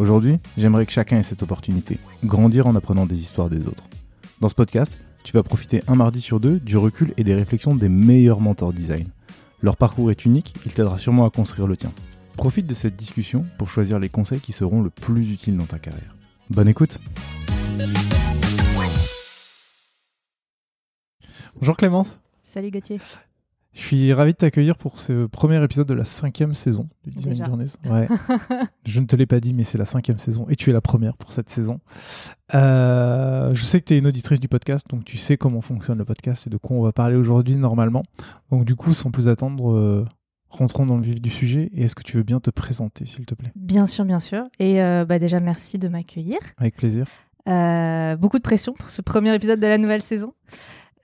Aujourd'hui, j'aimerais que chacun ait cette opportunité, grandir en apprenant des histoires des autres. Dans ce podcast, tu vas profiter un mardi sur deux du recul et des réflexions des meilleurs mentors design. Leur parcours est unique, il t'aidera sûrement à construire le tien. Profite de cette discussion pour choisir les conseils qui seront le plus utiles dans ta carrière. Bonne écoute Bonjour Clémence Salut Gauthier je suis ravi de t'accueillir pour ce premier épisode de la cinquième saison du Design Journeys. Ouais. je ne te l'ai pas dit, mais c'est la cinquième saison et tu es la première pour cette saison. Euh, je sais que tu es une auditrice du podcast, donc tu sais comment fonctionne le podcast et de quoi on va parler aujourd'hui normalement. Donc du coup, sans plus attendre, euh, rentrons dans le vif du sujet. Et est-ce que tu veux bien te présenter, s'il te plaît? Bien sûr, bien sûr. Et euh, bah déjà, merci de m'accueillir. Avec plaisir. beaucoup de pression pour ce premier épisode de la nouvelle saison.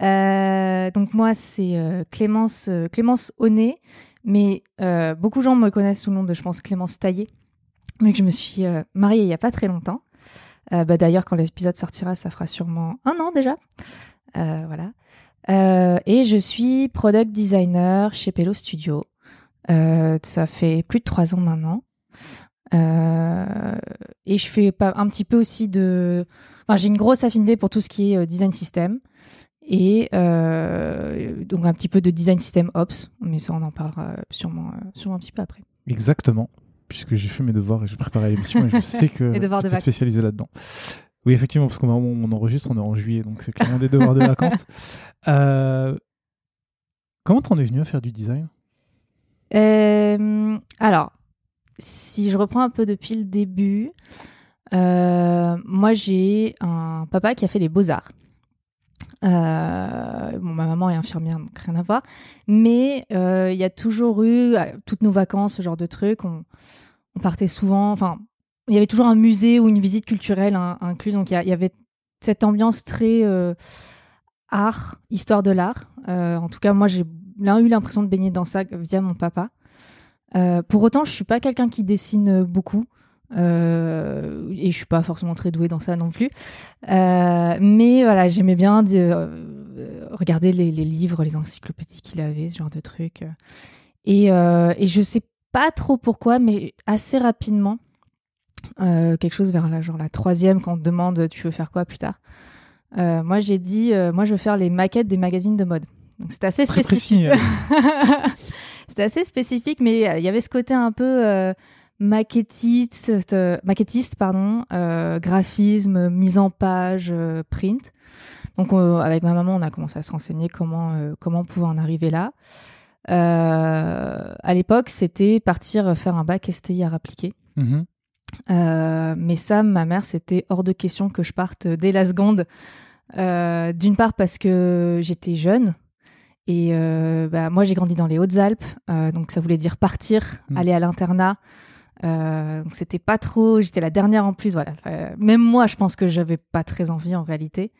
Euh, donc moi, c'est euh, Clémence, euh, Clémence Honnet, mais beaucoup de gens me connaissent sous le nom de, je pense, Clémence Taillé, mais que je me suis mariée il n'y a pas très longtemps. Bah, D'ailleurs, quand l'épisode sortira, ça fera sûrement un an déjà. voilà. et je suis product designer chez Pello Studio. ça fait plus de trois ans maintenant. et je fais un petit peu aussi de... Enfin, j'ai une grosse affinité pour tout ce qui est design system et euh, donc un petit peu de design system ops, mais ça on en parlera sûrement, euh, sûrement un petit peu après. Exactement, puisque j'ai fait mes devoirs et j'ai préparé l'émission et je sais que tu es spécialisé là-dedans. Oui, effectivement, parce qu'on on enregistre, on est en juillet, donc c'est clairement des devoirs de vacances. Euh, comment t'en es venu à faire du design? Alors, si je reprends un peu depuis le début, moi j'ai un papa qui a fait les beaux-arts. Euh, ma maman est infirmière, donc rien à voir. Mais euh, il y a toujours eu, toutes nos vacances, ce genre de trucs, on, partait souvent. Enfin, il y avait toujours un musée ou une visite culturelle incluse. Donc il y, avait cette ambiance très euh, art, histoire de l'art. en tout cas, moi, j'ai eu l'impression de baigner dans ça via mon papa. pour autant, je suis pas quelqu'un qui dessine beaucoup. Euh, et je suis pas forcément très douée dans ça non plus. Euh, mais voilà, j'aimais bien euh, regarder les, livres, les encyclopédies qu'il avait, ce genre de trucs. Et, et je sais pas trop pourquoi, mais assez rapidement, quelque chose vers la, genre la troisième, quand on te demande tu veux faire quoi plus tard. moi, j'ai dit, moi, je veux faire les maquettes des magazines de mode. Donc, c'était assez spécifique. c'était assez spécifique, mais il y avait ce côté un peu maquettiste, euh, maquettiste pardon, euh, graphisme, mise en page, euh, print. Donc avec ma maman, on a commencé à se renseigner comment comment on pouvait en arriver là. à l'époque, c'était partir faire un bac STI à appliqué. Mm-hmm. mais ça, ma mère, c'était hors de question que je parte dès la seconde. D'une part parce que j'étais jeune, et bah, moi, j'ai grandi dans les Hautes-Alpes, donc ça voulait dire partir, mm. aller à l'internat, euh, donc c'était pas trop, j'étais la dernière en plus, voilà. même moi, je pense que j'avais pas très envie en réalité.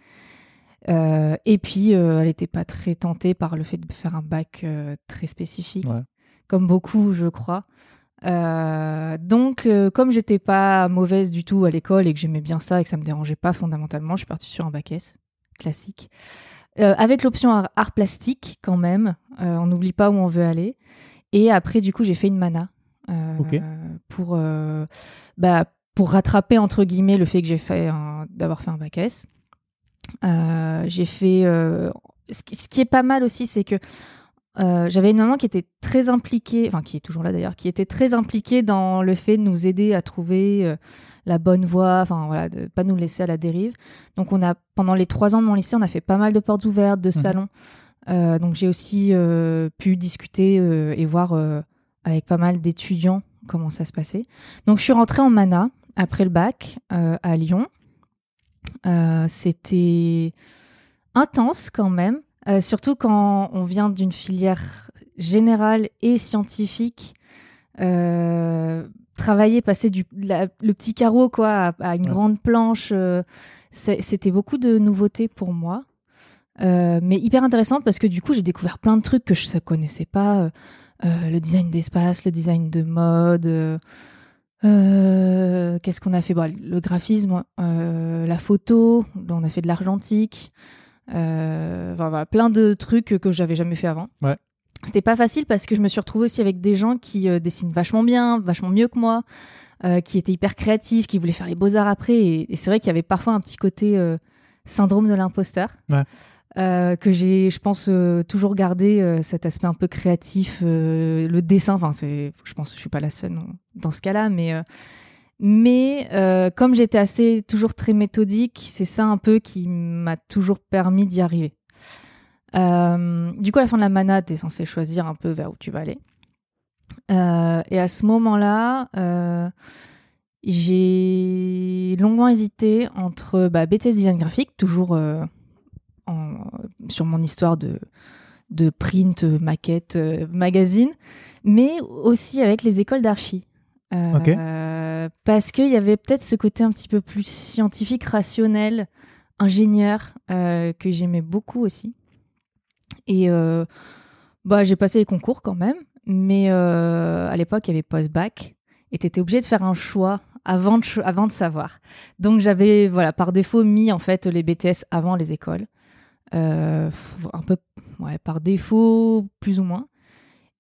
Euh, et puis, euh, elle était pas très tentée par le fait de faire un bac très spécifique, comme beaucoup, je crois. donc, comme j'étais pas mauvaise du tout à l'école et que j'aimais bien ça et que ça me dérangeait pas fondamentalement, je suis partie sur un bac S classique. avec l'option art, art, plastique quand même, on n'oublie pas où on veut aller. Et après, du coup, j'ai fait une mana euh, pour, euh, bah, pour rattraper entre guillemets le fait que j'ai fait d'avoir fait un bac S. Euh, j'ai fait ce qui, est pas mal aussi, c'est que euh, j'avais une maman qui était très impliquée, enfin qui est toujours là d'ailleurs, qui était très impliquée dans le fait de nous aider à trouver euh, la bonne voie, enfin voilà, de pas nous laisser à la dérive. Donc on a pendant les trois ans de mon lycée, on a fait pas mal de portes ouvertes, de Mhm. salons. Euh, donc j'ai aussi pu discuter et voir avec pas mal d'étudiants comment ça se passait. Donc je suis rentrée en mana après le bac euh, à Lyon. Euh, C'était intense quand même, euh, surtout quand on vient d'une filière générale et scientifique. Travailler, passer du la- le petit carreau quoi à, à une Ouais. grande planche, c'était beaucoup de nouveautés pour moi. Mais hyper intéressant parce que du coup j'ai découvert plein de trucs que je ne connaissais pas euh, le design d'espace le design de mode euh, euh, qu'est-ce qu'on a fait? Bon, le graphisme la photo on a fait de l'argentique enfin, voilà, plein de trucs que j'avais jamais fait avant Ouais. c'était pas facile parce que je me suis retrouvée aussi avec des gens qui dessinent vachement bien vachement mieux que moi qui étaient hyper créatifs qui voulaient faire les beaux arts après et, et c'est vrai qu'il y avait parfois un petit côté syndrome de l'imposteur Ouais. Euh, que j'ai, je pense, euh, toujours gardé euh, cet aspect un peu créatif, le dessin. Enfin, c'est, je pense, je suis pas la seule dans, ce cas-là, mais mais comme j'étais assez toujours très méthodique, c'est ça un peu qui m'a toujours permis d'y arriver. Du coup, à la fin de la mana, tu es censé choisir un peu vers où tu vas aller. Et à ce moment-là, j'ai longuement hésité entre bah, BTS Design Graphique, toujours en- sur mon histoire de, de print, euh, maquette, euh, magazine, mais aussi avec les écoles d'archi. Euh, Ok. Parce qu'il y avait peut-être ce côté un petit peu plus scientifique, rationnel, ingénieur, euh, que j'aimais beaucoup aussi. Et euh, bah, j'ai passé les concours quand même, mais à l'époque, il y avait post-bac, et tu étais obligé de faire un choix avant de, avant de savoir. Donc j'avais, voilà, par défaut, mis en fait les BTS avant les écoles. Euh, un peu ouais, par défaut, plus ou moins.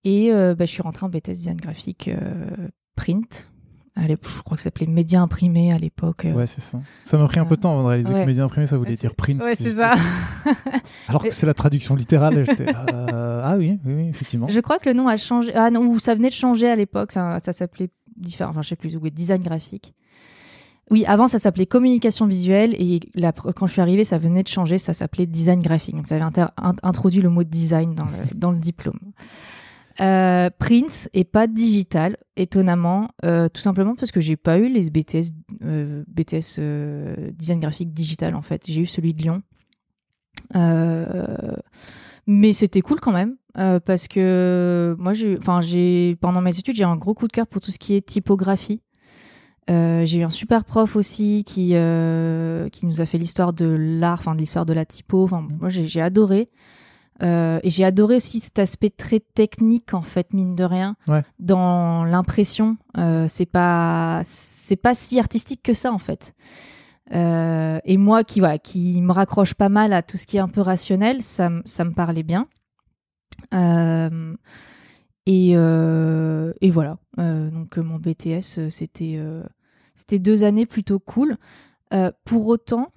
Et euh, bah, je suis rentrée en BTS design graphique euh, print. Je crois que ça s'appelait média imprimé à l'époque. Ouais, c'est ça. Ça m'a pris un peu de temps avant de réaliser Ouais. que média imprimé, ça voulait dire print. Ouais, c'est ça. Alors que c'est la traduction littérale. euh, ah oui, oui, oui, effectivement. Je crois que le nom a changé. Ah non, ou ça venait de changer à l'époque. Ça, ça s'appelait différent. Enfin, je sais plus. Oui, design graphique. Oui, avant ça s'appelait communication visuelle et quand je suis arrivée, ça venait de changer. Ça s'appelait design graphique. Donc ça avait introduit le mot design dans le, diplôme. Euh, print et pas digital, étonnamment, euh, tout simplement parce que j'ai pas eu les BTS, euh, BTS euh, design graphique digital en fait. J'ai eu celui de Lyon. Mais c'était cool quand même parce que moi, pendant mes études, j'ai un gros coup de cœur pour tout ce qui est typographie. Euh, j'ai eu un super prof aussi qui euh, qui nous a fait l'histoire de l'art, enfin de l'histoire de la typo. Enfin, Mhm. moi, j'ai, adoré. Euh, et j'ai adoré aussi cet aspect très technique en fait mine de rien Ouais. dans l'impression. C'est pas c'est pas si artistique que ça en fait. Et moi qui voilà qui me raccroche pas mal à tout ce qui est un peu rationnel, ça, ça me parlait bien. Et, euh, et voilà. Euh, donc mon BTS, c'était euh, c'était deux années plutôt cool. Euh, pour autant,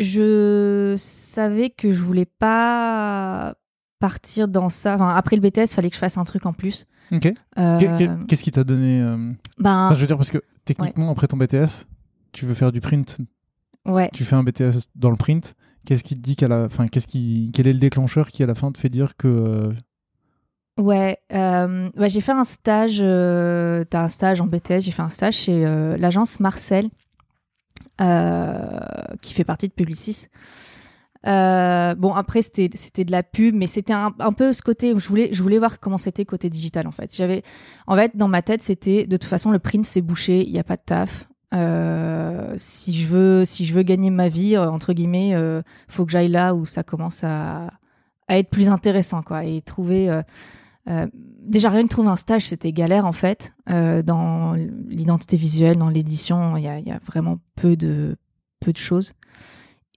je savais que je voulais pas partir dans ça. Enfin, après le BTS, fallait que je fasse un truc en plus. Ok. Euh, Qu'est- qu'est- Qu'est-ce qui t'a donné euh, ben, enfin, Je veux dire, parce que techniquement, après ton BTS, tu veux faire du print, ouais. tu fais un BTS dans le print. Qu'est-ce qui te dit qu'à la fin, qu'est-ce qui, quel est le déclencheur qui à la fin te fait dire que euh, Ouais, euh, ouais, j'ai fait un stage, euh, t'as un stage en BTS, j'ai fait un stage chez euh, l'agence Marcel, qui fait partie de Publicis. Bon, après, c'était c'était de la pub, mais c'était un, un peu ce côté je voulais, je voulais voir comment c'était côté digital, en fait. J'avais, en fait, dans ma tête, c'était de toute façon, le print, c'est bouché, il n'y a pas de taf. Si je veux, si je veux gagner ma vie, entre guillemets, faut que j'aille là où ça commence à, à être plus intéressant, quoi, et trouver. Euh, déjà rien que trouver un stage, c'était galère en fait. Euh, dans l'identité visuelle, dans l'édition, il y a, il y a vraiment peu de peu de choses.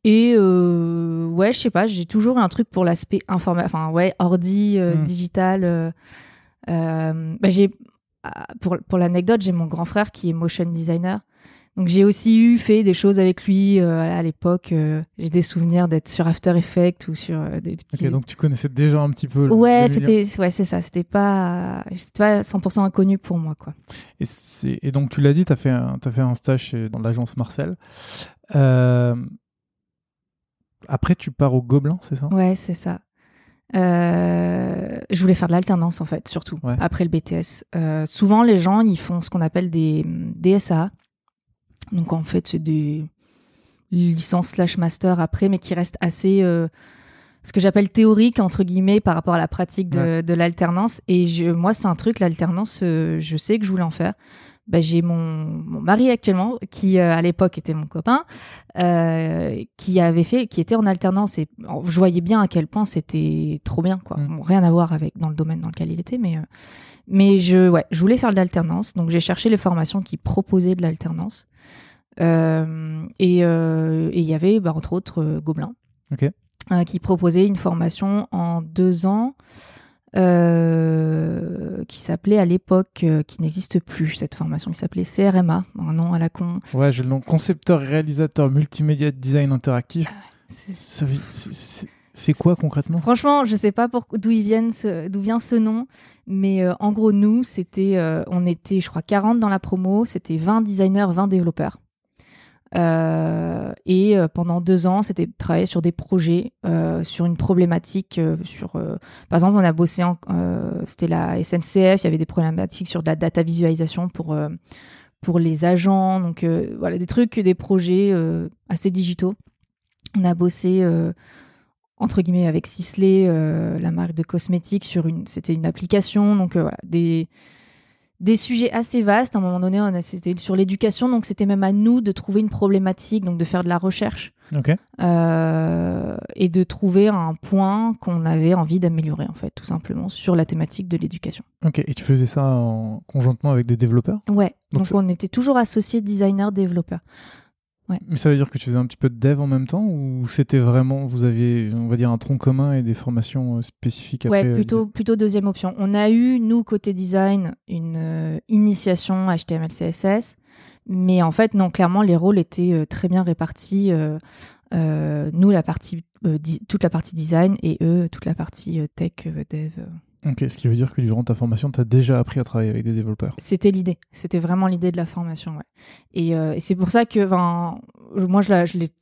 Et euh, ouais, je sais pas, j'ai toujours eu un truc pour l'aspect informatique, enfin ouais, ordi, euh, Mm. digital. bah, j'ai ah, pour pour l'anecdote, j'ai mon grand frère qui est motion designer. Donc j'ai aussi eu fait des choses avec lui à l'époque. j'ai des souvenirs d'être sur After Effects ou sur des petits. Ok, donc tu connaissais déjà un petit peu. Ouais, c'était, ouais, c'est ça. C'était pas, pas 100% inconnu pour moi, quoi. Et, et donc tu l'as dit, tu as fait un, as fait un stage dans l'agence Marcel. Euh, après, tu pars au Gobelin, c'est ça? Ouais, c'est ça. Euh, je voulais faire de l'alternance en fait, surtout après le BTS. Euh, souvent, les gens ils font ce qu'on appelle des DSA. Donc en fait, c'est des licences slash master après, mais qui restent assez ce que j'appelle théorique entre guillemets par rapport à la pratique de, l'alternance. Et je, moi, c'est un truc l'alternance, je sais que je voulais en faire. Bah, j'ai mon, mari actuellement qui euh, à l'époque était mon copain euh, qui avait fait qui était en alternance et je voyais bien à quel point c'était trop bien quoi mm. rien à voir avec dans le domaine dans lequel il était mais euh, mais je ouais je voulais faire de l'alternance donc j'ai cherché les formations qui proposaient de l'alternance et il y avait bah, entre autres Gobelin qui proposait une formation en deux ans euh, qui s'appelait à l'époque, euh, qui n'existe plus, cette formation, qui s'appelait CRMA, un nom à la con. Ouais, j'ai le nom concepteur réalisateur multimédia design interactif. Ah c'est quoi concrètement? Franchement, je sais pas d'où vient ce nom, mais euh, en gros, nous, c'était, on était, je crois, 40 dans la promo, c'était 20 designers, 20 développeurs. Euh, et euh, pendant deux ans, c'était travailler sur des projets, euh, sur une problématique. sur, par exemple, on a bossé, c'était la SNCF, il y avait des problématiques sur de la data visualisation pour, pour les agents. Donc voilà, des trucs, des projets assez digitaux. On a bossé entre guillemets avec Sisley, la marque de cosmétiques, sur une, c'était une application. Donc voilà, des des sujets assez vastes. À un moment donné, on a, c'était sur l'éducation, donc c'était même à nous de trouver une problématique, donc de faire de la recherche euh, et de trouver un point qu'on avait envie d'améliorer, en fait, tout simplement, sur la thématique de l'éducation. Ok, et tu faisais ça en conjointement avec des développeurs? Ouais, donc, on était toujours associés designer-développeur. Mais ça veut dire que tu faisais un petit peu de dev en même temps ou c'était vraiment, vous aviez, on va dire, un tronc commun et des formations euh, spécifiques après Ouais, euh, plutôt, plutôt deuxième option. On a eu, nous, côté design, une euh, initiation HTML, CSS, mais en fait, non, clairement, les rôles étaient très bien répartis. nous, la partie, toute la partie design et eux, toute la partie tech, dev. Ok, ce qui veut dire que durant ta formation, tu as déjà appris à travailler avec des développeurs. C'était l'idée, c'était vraiment l'idée de la formation. Ouais. Et, euh, c'est pour ça que moi,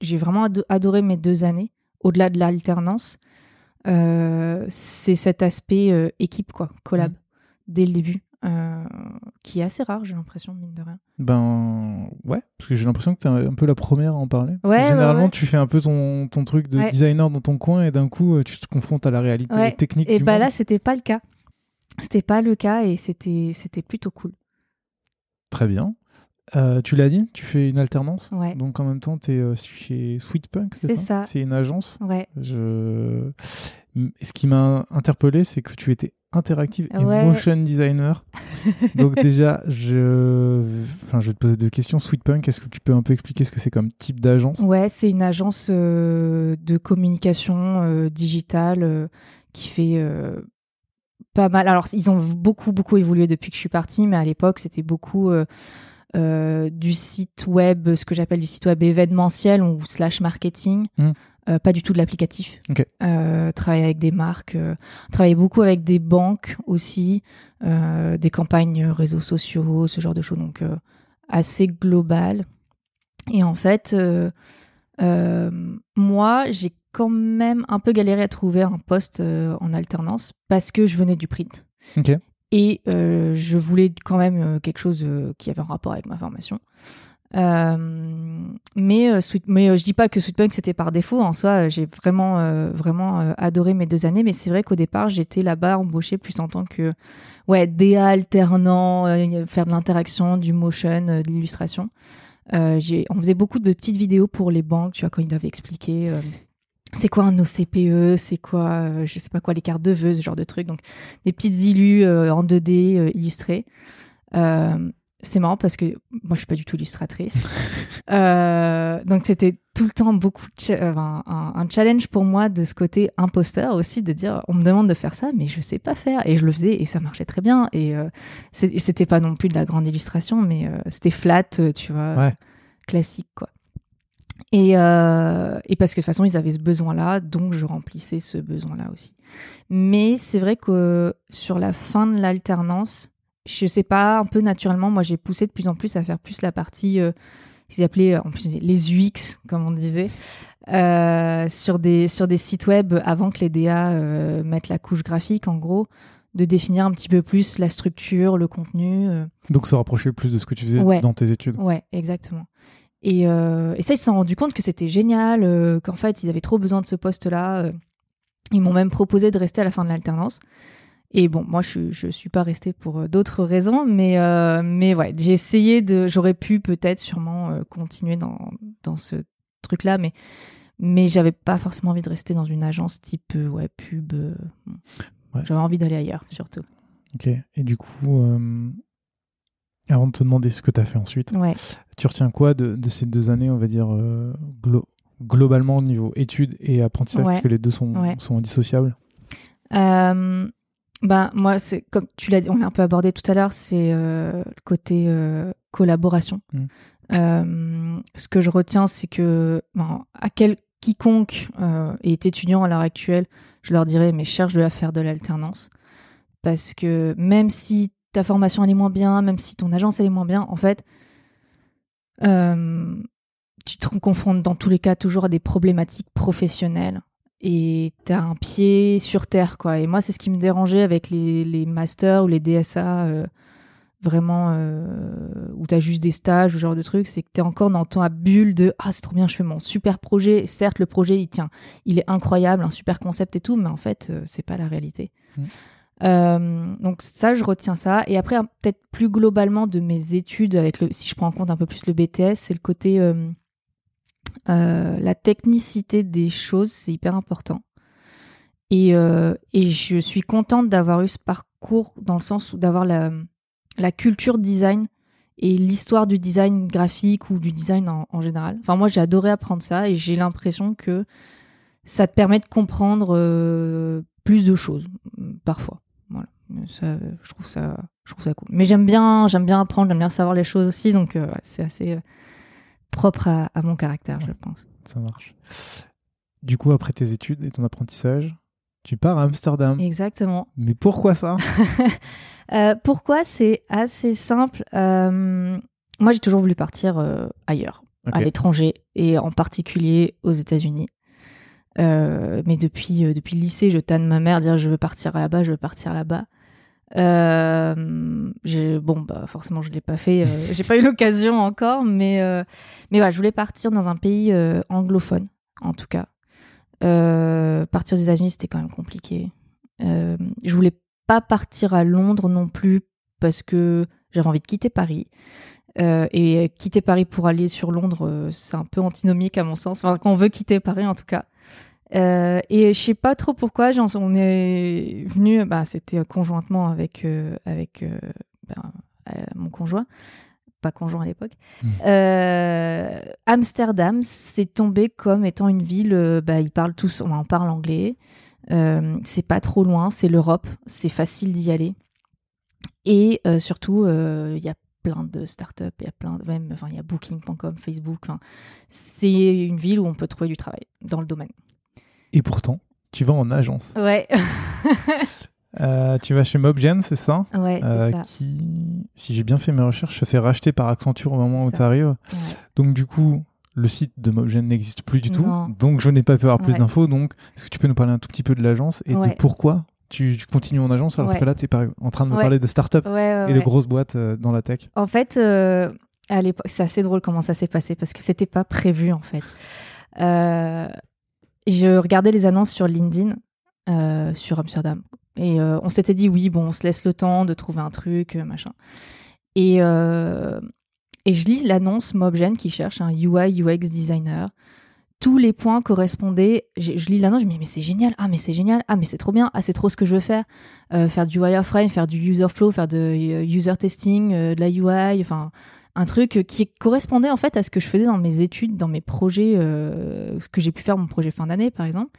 j'ai vraiment adoré mes deux années, au-delà de l'alternance. Euh, c'est cet aspect euh, équipe, quoi, collab, mmh. dès le début. Euh, qui est assez rare, j'ai l'impression, mine de rien. Ben ouais, parce que j'ai l'impression que tu es un peu la première à en parler. généralement, tu fais un peu ton, ton truc de designer dans ton coin et d'un coup, euh, tu te confrontes à la réalité technique. Et bah là, c'était pas le cas. C'était pas le cas et c'était plutôt cool. Très bien. Euh, tu l'as dit, tu fais une alternance. Donc en même temps, tu es chez Sweet Punk, c'est ça, C'est une agence. Ouais. Je... Ce qui m'a interpellé, c'est que tu étais interactive et motion designer. Donc déjà, je... Enfin, je vais te poser deux questions. Sweetpunk, est-ce que tu peux un peu expliquer ce que c'est comme type d'agence? Ouais, c'est une agence euh, de communication euh, digitale euh, qui fait pas mal. Alors, ils ont beaucoup, beaucoup évolué depuis que je suis partie, mais à l'époque, c'était beaucoup... du site web, ce que j'appelle du site web événementiel ou slash marketing, mmh. Euh, pas du tout de l'applicatif. Euh, travailler avec des marques, euh, travailler beaucoup avec des banques aussi, des campagnes réseaux sociaux, ce genre de choses. Donc assez global. Et en fait, moi, j'ai quand même un peu galéré à trouver un poste en alternance parce que je venais du print. Et je voulais quand même quelque chose qui avait un rapport avec ma formation. Euh, mais euh, mais euh, je dis pas que Sweetpunk c'était par défaut. En soi, j'ai vraiment vraiment adoré mes deux années. Mais c'est vrai qu'au départ, j'étais là-bas embauchée plus en tant que ouais DA alternant, faire de l'interaction, du motion, de l'illustration. on faisait beaucoup de petites vidéos pour les banques, tu vois, quand ils doivent expliquer c'est quoi un OCPE, c'est quoi, je sais pas quoi, les cartes de vœux, ce genre de trucs. Donc, des petites illus en 2D illustrées. C'est marrant parce que moi, je suis pas du tout illustratrice. euh, donc, c'était tout le temps beaucoup euh, un, challenge pour moi de ce côté imposteur aussi, de dire on me demande de faire ça, mais je sais pas faire. Et je le faisais et ça marchait très bien. Et euh, c'était pas non plus de la grande illustration, mais euh, c'était flat, tu vois. classique, quoi. Et, euh, et, parce que de toute façon, ils avaient ce besoin-là, donc je remplissais ce besoin-là aussi. Mais c'est vrai que sur la fin de l'alternance, je sais pas, un peu naturellement, moi j'ai poussé de plus en plus à faire plus la partie, euh, qu'ils appelaient en plus les UX, comme on disait, euh, sur, des, sur des sites web avant que les DA euh, mettent la couche graphique, en gros, de définir un petit peu plus la structure, le contenu. Euh. Donc se rapprocher plus de ce que tu faisais dans tes études. Ouais, exactement. Et, euh, et ça, ils se sont rendus compte que c'était génial, euh, qu'en fait, ils avaient trop besoin de ce poste-là. Ils m'ont même proposé de rester à la fin de l'alternance. Et bon, moi, je ne suis pas restée pour d'autres raisons, mais, mais ouais, j'ai essayé de. J'aurais pu peut-être sûrement continuer dans, dans ce truc-là, mais, mais j'avais pas forcément envie de rester dans une agence type ouais, pub. J'avais envie d'aller ailleurs, surtout. Ok. Et du coup, avant de te demander ce que tu as fait ensuite, tu retiens quoi de, ces deux années, on va dire, euh, globalement au niveau études et apprentissage, parce que les deux sont, sont indissociables? Euh, bah, Moi, c'est comme tu l'as dit, on l'a un peu abordé tout à l'heure, c'est euh, le côté collaboration. Mmh. ce que je retiens, c'est que à quel quiconque est étudiant à l'heure actuelle, je leur dirais, mais cherche de la faire de l'alternance. Parce que même si ta formation elle est moins bien, même si ton agence elle est moins bien, en fait, euh, tu te confrontes dans tous les cas toujours à des problématiques professionnelles et tu as un pied sur terre quoi. Et moi c'est ce qui me dérangeait avec les, les masters ou les DSA euh, vraiment euh, où tu as juste des stages ou ce genre de trucs, c'est que tu es encore dans ton bulle de ah c'est trop bien, je fais mon super projet. Certes le projet il tient, il est incroyable, un super concept et tout, mais en fait c'est pas la réalité. Mmh. Euh, donc ça, je retiens ça. Et après, peut-être plus globalement de mes études, avec le, si je prends en compte un peu plus le BTS, c'est le côté euh, euh, la technicité des choses, c'est hyper important. Et, et, je suis contente d'avoir eu ce parcours dans le sens d'avoir la, culture design et l'histoire du design graphique ou du design en, général. Enfin, moi, j'ai adoré apprendre ça et j'ai l'impression que ça te permet de comprendre plus de choses, parfois. Voilà. Je trouve ça, je trouve ça cool. Mais j'aime bien, j'aime bien apprendre, j'aime bien savoir les choses aussi, donc euh, c'est assez euh, propre à, mon caractère, je pense. Ça marche. Du coup, après tes études et ton apprentissage, tu pars à Amsterdam. Exactement. Mais pourquoi ça? Euh, Pourquoi? C'est assez simple. moi, j'ai toujours voulu partir ailleurs, à l'étranger, et en particulier aux États-Unis. Euh, mais depuis, euh, depuis le lycée, je tanne ma mère dire je veux partir là-bas, je veux partir là-bas. Euh, bon, bah, forcément, je l'ai pas fait. j'ai pas eu l'occasion encore, mais, mais voilà, je voulais partir dans un pays anglophone, en tout cas. partir aux États-Unis, c'était quand même compliqué. je voulais pas partir à Londres non plus parce que j'avais envie de quitter Paris. et quitter Paris pour aller sur Londres, c'est un peu antinomique à mon sens. Enfin, quand on veut quitter Paris, en tout cas. Euh, et je sais pas trop pourquoi, on est venu, bah, c'était conjointement avec, euh, avec euh, ben, mon conjoint, pas conjoint à l'époque. Mmh. Amsterdam, c'est tombé comme étant une ville, bah, ils parlent tous, on en parle anglais, c'est pas trop loin, c'est l'Europe, c'est facile d'y aller. Et surtout, il y a plein de startups, il y a plein même, enfin, il y a Booking.com, Facebook, enfin, c'est une ville où on peut trouver du travail dans le domaine. Et pourtant, tu vas en agence. Ouais. Euh, tu vas chez Mobgen, c'est ça? Ouais. Euh, ça. Qui, si j'ai bien fait mes recherches, se fait racheter par Accenture au moment où tu arrives. Donc, du coup, le site de Mobgen n'existe plus du tout. Donc, je n'ai pas pu avoir plus d'infos. Donc, est-ce que tu peux nous parler un tout petit peu de l'agence et de pourquoi tu, continues en agence alors que là, tu es en train de me parler de start-up et de grosses boîtes euh, dans la tech? En fait, à l'époque, c'est assez drôle comment ça s'est passé parce que c'était pas prévu en fait. Je regardais les annonces sur LinkedIn euh, sur Amsterdam. Et euh, on s'était dit, oui, bon, on se laisse le temps de trouver un truc, euh, machin. Et, et je lis l'annonce Mobgen qui cherche un UI UX designer. Tous les points correspondaient. Je, lis l'annonce, je me dis, mais c'est génial. Ah, mais c'est génial. Ah, mais c'est trop bien. Ah, c'est trop ce que je veux faire. faire du wireframe, faire du user flow, faire de user testing, de la UI. Enfin, un truc qui correspondait en fait à ce que je faisais dans mes études, dans mes projets, euh, ce que j'ai pu faire mon projet fin d'année par exemple.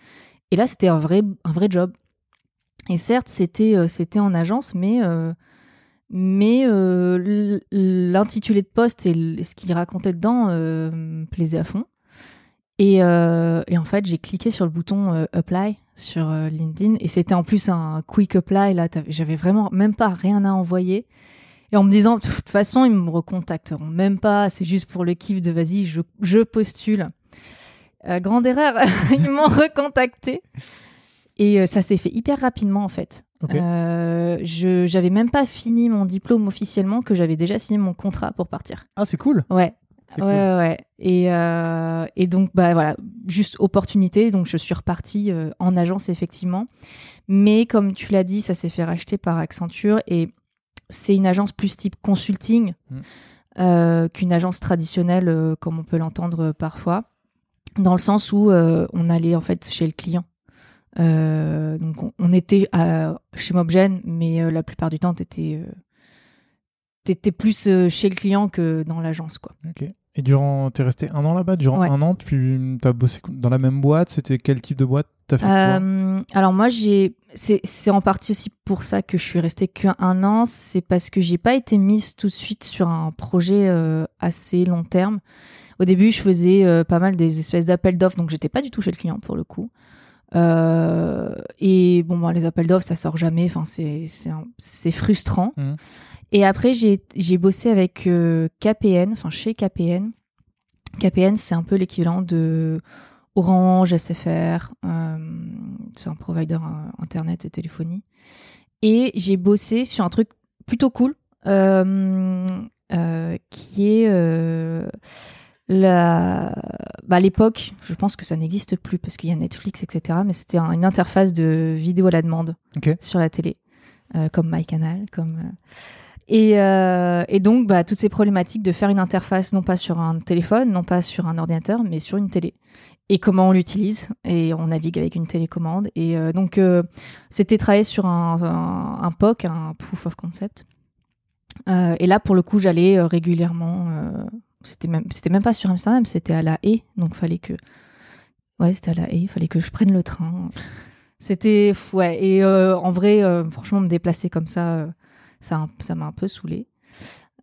Et là, c'était un vrai, un vrai job. Et certes, c'était euh, en agence, mais, euh, Mais l'intitulé de poste et ce qu'il racontait dedans me plaisait à fond. Et, et en fait, j'ai cliqué sur le bouton Apply sur LinkedIn. Et c'était en plus un quick apply. Là, j'avais vraiment même pas rien à envoyer. Et en me disant, de toute façon, ils me recontacteront même pas. C'est juste pour le kiff de vas-y, je, je postule. grande erreur, ils m'ont recontacté. Et ça s'est fait hyper rapidement en fait. Euh, je j'avais même pas fini mon diplôme officiellement que j'avais déjà signé mon contrat pour partir. Ah, c'est cool. Ouais. Ouais, ouais. Et, euh, et, donc, bah voilà, juste opportunité. Donc, je suis repartie euh, en agence, effectivement. Mais comme tu l'as dit, ça s'est fait racheter par Accenture et c'est une agence plus type consulting mm. qu'une agence traditionnelle, comme on peut l'entendre parfois, dans le sens où on allait en fait chez le client. Euh, donc on, était chez Mobgen, mais euh, la plupart du temps, tu étais, euh, plus chez le client que dans l'agence. quoi. Et durant, t'es resté un an là-bas? Durant un an, tu as bossé dans la même boîte? C'était quel type de boîte as fait Alors moi, j'ai, c'est, en partie aussi pour ça que je suis restée qu'un an. C'est parce que j'ai pas été mise tout de suite sur un projet assez long terme. Au début, je faisais pas mal des espèces d'appels d'offres, donc j'étais pas du tout chez le client pour le coup. Euh, et bon, les appels d'offres, ça sort jamais. Enfin, c'est frustrant. Mmh. Et après, j'ai bossé avec euh, KPN, enfin chez KPN. KPN, c'est un peu l'équivalent de Orange, SFR. Euh, c'est un provider internet et téléphonie. Et j'ai bossé sur un truc plutôt cool qui est la... Bah, à l'époque, je pense que ça n'existe plus parce qu'il y a Netflix, etc. Mais c'était une interface de vidéo à la demande sur la télé, euh, comme MyCanal. Comme, euh. Et, euh, et, donc, bah, toutes ces problématiques de faire une interface, non pas sur un téléphone, non pas sur un ordinateur, mais sur une télé. Et comment on l'utilise. Et on navigue avec une télécommande. Et donc, c'était travailler sur un, POC, un Proof of Concept. et là, pour le coup, j'allais régulièrement c'était même, c'était même pas sur Amsterdam, c'était à La Haye. Donc, fallait que. Ouais, c'était à La Haye, fallait que je prenne le train. C'était. Ouais, et euh, en vrai, euh, franchement, me déplacer comme ça, euh, ça, m'a un peu saoulé.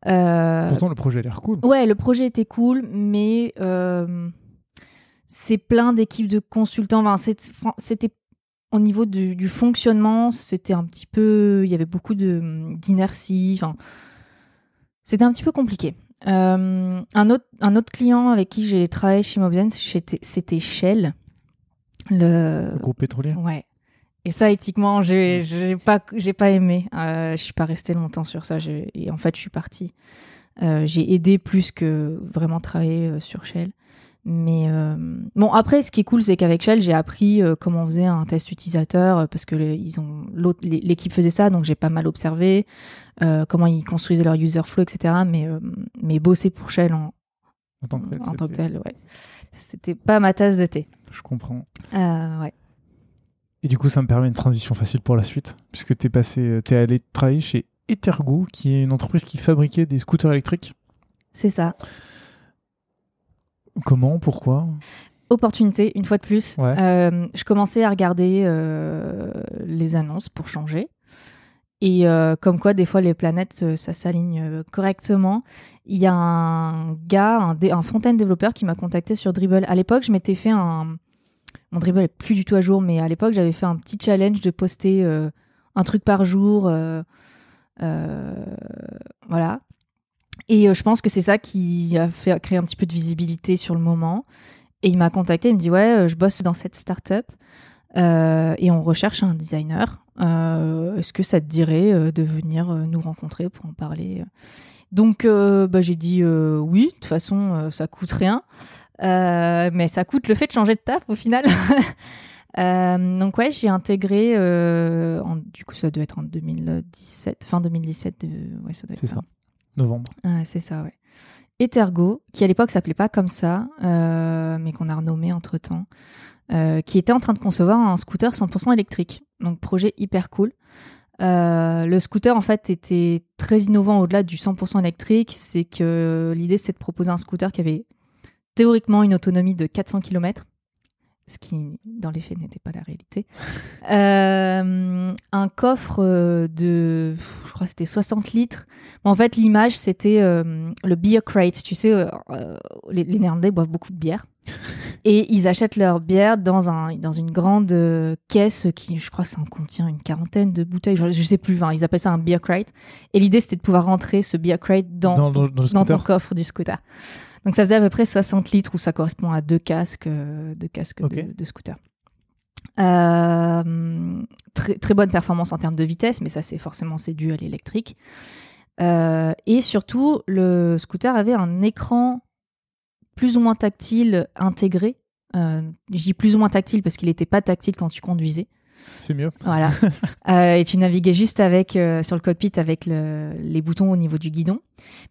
Pourtant, le projet a l'air cool. Ouais, le projet était cool, mais c'est plein d'équipes de consultants. Enfin, c'était au niveau du, du fonctionnement, c'était un petit peu. Il y avait beaucoup d'inertie. Enfin, c'était un petit peu compliqué. Euh, un, autre, un autre client avec qui j'ai travaillé chez Mobzen, c'était Shell. Le... groupe pétrolier Ouais. Et ça, éthiquement, j'ai j'ai pas, pas aimé. Euh, je suis pas restée longtemps sur ça. Et en fait, je suis partie. Euh, j'ai aidé plus que vraiment travailler euh, sur Shell. Mais euh, bon, après, ce qui est cool, c'est qu'avec Shell, j'ai appris euh, comment on faisait un test utilisateur parce que ils ont l'équipe faisait ça, donc j'ai pas mal observé comment ils construisaient leur user flow, etc. Mais mais bosser pour Shell en, en tant que tel, en tant que tel ouais, c'était pas ma tasse de thé. Je comprends. ouais. Et du coup, ça me permet une transition facile pour la suite, puisque tu es passé, es allé travailler chez Ethergo, qui est une entreprise qui fabriquait des scooters électriques. C'est ça. Comment? Pourquoi? Opportunité, une fois de plus. Euh, je commençais à regarder euh, les annonces pour changer. Et euh, comme quoi, des fois, les planètes, ça s'aligne correctement. Il y a un gars, un, un fontaine développeur qui m'a contacté sur Dribble. À l'époque, je m'étais fait un... Mon Dribble est plus du tout à jour, mais à l'époque, j'avais fait un petit challenge de poster un truc par jour. voilà. Et euh, je pense que c'est ça qui a fait créer un petit peu de visibilité sur le moment. Et il m'a contacté, il me dit ouais, euh, je bosse dans cette startup euh, et on recherche un designer. Est-ce que ça te dirait de venir nous rencontrer pour en parler? Donc bah, j'ai dit oui. De toute façon, ça coûte rien, mais ça coûte le fait de changer de taf au final. donc ouais, j'ai intégré, du coup ça doit être en 2017, fin 2017, ouais, ça doit être C'est ça novembre. c'est ça, ouais. Ethergo, qui à l'époque s'appelait pas comme ça, euh, mais qu'on a renommé entre temps, euh, qui était en train de concevoir un scooter 100% électrique. Donc projet hyper cool. Euh, le scooter en fait était très innovant au-delà du 100% électrique. C'est que l'idée c'est de proposer un scooter qui avait théoriquement une autonomie de 400 km ce qui dans les faits n'était pas la réalité, un coffre euh, de, je crois c'était 60 litres. En fait, l'image, c'était euh, le beer crate. Tu sais, euh, euh, les, les Néerlandais boivent beaucoup de bière. Et ils achètent leur bière dans, un, dans une grande euh, caisse qui, je crois ça en contient une quarantaine de bouteilles. Je, je sais plus, enfin, ils appellent ça un beer crate. Et l'idée, c'était de pouvoir rentrer ce beer crate dans, Dans- ton coffre du scooter. Donc ça faisait à peu près 60 litres, où ça correspond à deux casques, euh, deux casques Ok. de, de scooter. Euh, très, très bonne performance en termes de vitesse, mais ça c'est forcément c'est dû à l'électrique. Euh, et surtout, le scooter avait un écran plus ou moins tactile intégré. Euh, je dis plus ou moins tactile parce qu'il n'était pas tactile quand tu conduisais. C'est mieux. Voilà. Euh, et tu naviguais juste avec euh, sur le cockpit avec le- les boutons au niveau du guidon.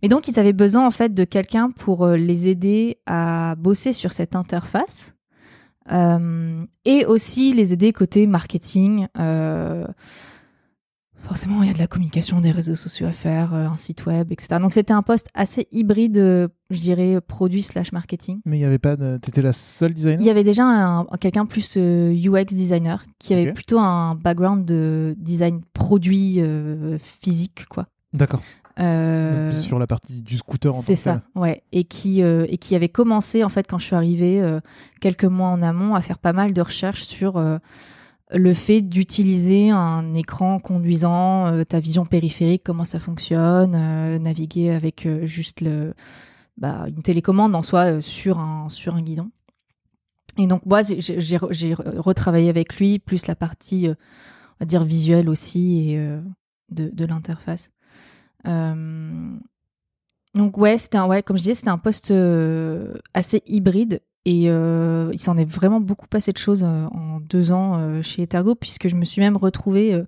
Mais donc ils avaient besoin en fait de quelqu'un pour euh, les aider à bosser sur cette interface et aussi les aider côté marketing. Euh, forcément, il y a de la communication, des réseaux sociaux à faire, euh, un site web, etc. Donc c'était un poste assez hybride, euh, je dirais produit slash marketing. Mais il n'y avait pas de. T'étais la seule designer? Il y avait déjà un- quelqu'un plus euh, UX designer qui avait plutôt un background de design produit euh, physique, quoi. D'accord. Euh, Sur la partie du scooter en c'est tel. ça, ouais. Et qui, euh, et qui avait commencé, en fait, quand je suis arrivée euh, quelques mois en amont, à faire pas mal de recherches sur euh, le fait d'utiliser un écran conduisant, euh, ta vision périphérique, comment ça fonctionne, euh, naviguer avec euh, juste le, bah, une télécommande en soi sur, un, sur un guidon. Et donc, moi, j'ai- j'ai j'ai re- j'ai retravaillé avec lui, plus la partie, on va dire, visuelle aussi, et de, l'interface. Donc ouais, c'était ouais, comme je disais, c'était un poste assez hybride et euh, il s'en est vraiment beaucoup passé de choses euh, en deux ans euh, chez Ethergo puisque je me suis même retrouvée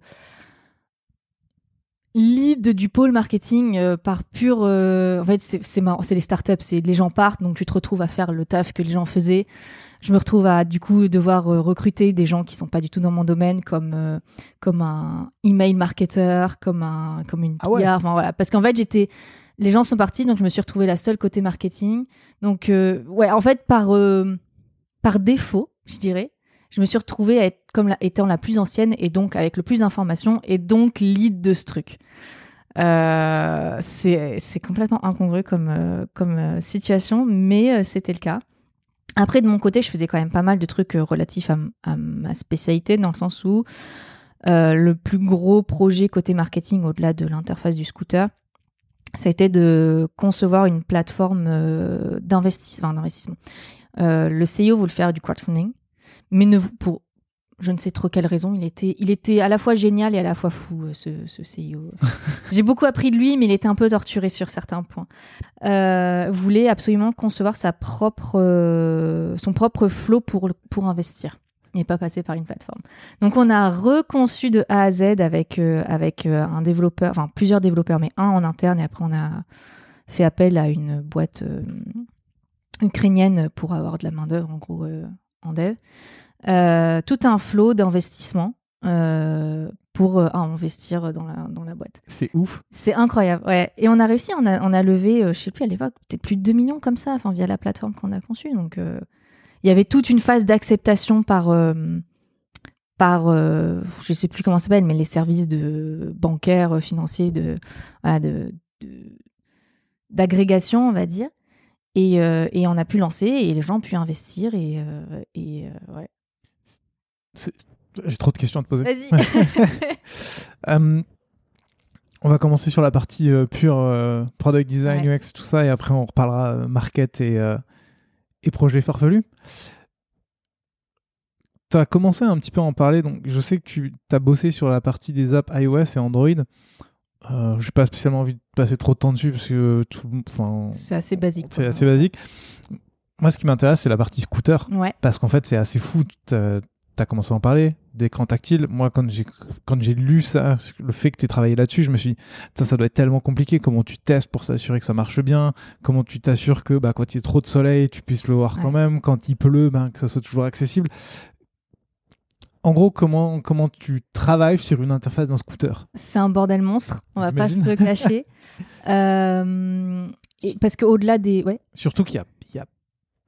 lead du pôle marketing euh, par pure. euh, en fait, c'est c'est marrant, c'est les startups, c'est les gens partent donc tu te retrouves à faire le taf que les gens faisaient. Je me retrouve à du coup devoir euh, recruter des gens qui sont pas du tout dans mon domaine comme comme un email marketer, comme un comme une PR, Ah ouais. enfin voilà, parce qu'en fait j'étais les gens sont partis, donc je me suis retrouvée la seule côté marketing. Donc, euh, ouais, en fait, par, euh, par défaut, je dirais, je me suis retrouvée comme étant la plus ancienne et donc avec le plus d'informations et donc lead de ce truc. Euh, c'est complètement incongru comme, situation, mais c'était le cas. Après, de mon côté, je faisais quand même pas mal de trucs relatifs à, ma spécialité, dans le sens où le plus gros projet côté marketing, au-delà de l'interface du scooter, ça a été de concevoir une plateforme euh, d'investissement. enfin, d'investissement. Euh, le CEO voulait faire du crowdfunding, mais ne, pour je ne sais trop quelle raison, il était, il était à la fois génial et à la fois fou, euh, ce, ce CEO. J'ai beaucoup appris de lui, mais il était un peu torturé sur certains points. Euh, voulait absolument concevoir sa propre, son propre flow pour, pour investir et pas passer par une plateforme. Donc on a reconçu de A à Z avec, euh, avec euh, un développeur, enfin plusieurs développeurs, mais un en interne, et après on a fait appel à une boîte euh, ukrainienne pour avoir de la main-d'œuvre, en gros, euh, en dev. Tout un flot d'investissement pour investir dans la, dans la boîte. C'est ouf. C'est incroyable, ouais. Et on a réussi, on a, on a levé, je sais plus à l'époque, peut-être plus de 2 millions comme ça, enfin via la plateforme qu'on a conçue. Donc il y avait toute une phase d'acceptation par, euh, par euh, je sais plus comment ça s'appelle, mais les services de bancaires, euh, financiers, de, voilà, de, de- d'agrégation, on va dire. Et, euh, et on a pu lancer et les gens ont pu investir et, euh, et ouais. J'ai trop de questions à te poser. Vas-y. Euh, on va commencer sur la partie pure product design, Ouais. UX, tout ça, et après on reparlera market et, et projet farfelu. Tu as commencé un petit peu à en parler, donc je sais que tu as bossé sur la partie des apps iOS et Android. Euh, J'ai pas spécialement envie de passer trop de temps dessus parce que tout, enfin, C'est assez basique. c'est assez basique. Moi, ce qui m'intéresse, c'est la partie scooter. Ouais. Parce qu'en fait, c'est assez fou. Tu as commencé à en parler, d'écran tactile. Moi, quand j'ai quand j'ai lu ça, le fait que tu aies travaillé là-dessus, je me suis dit, ça, ça doit être tellement compliqué. Comment tu testes pour s'assurer que ça marche bien? Comment tu t'assures que bah, quand il y a trop de soleil, tu puisses le voir quand même? Quand il pleut, ben, que ça soit toujours accessible En gros, comment, comment tu travailles sur une interface d'un scooter? C'est un bordel monstre, on va pas se le cacher. Euh, et parce qu'au-delà des. Ouais, Surtout qu'il y a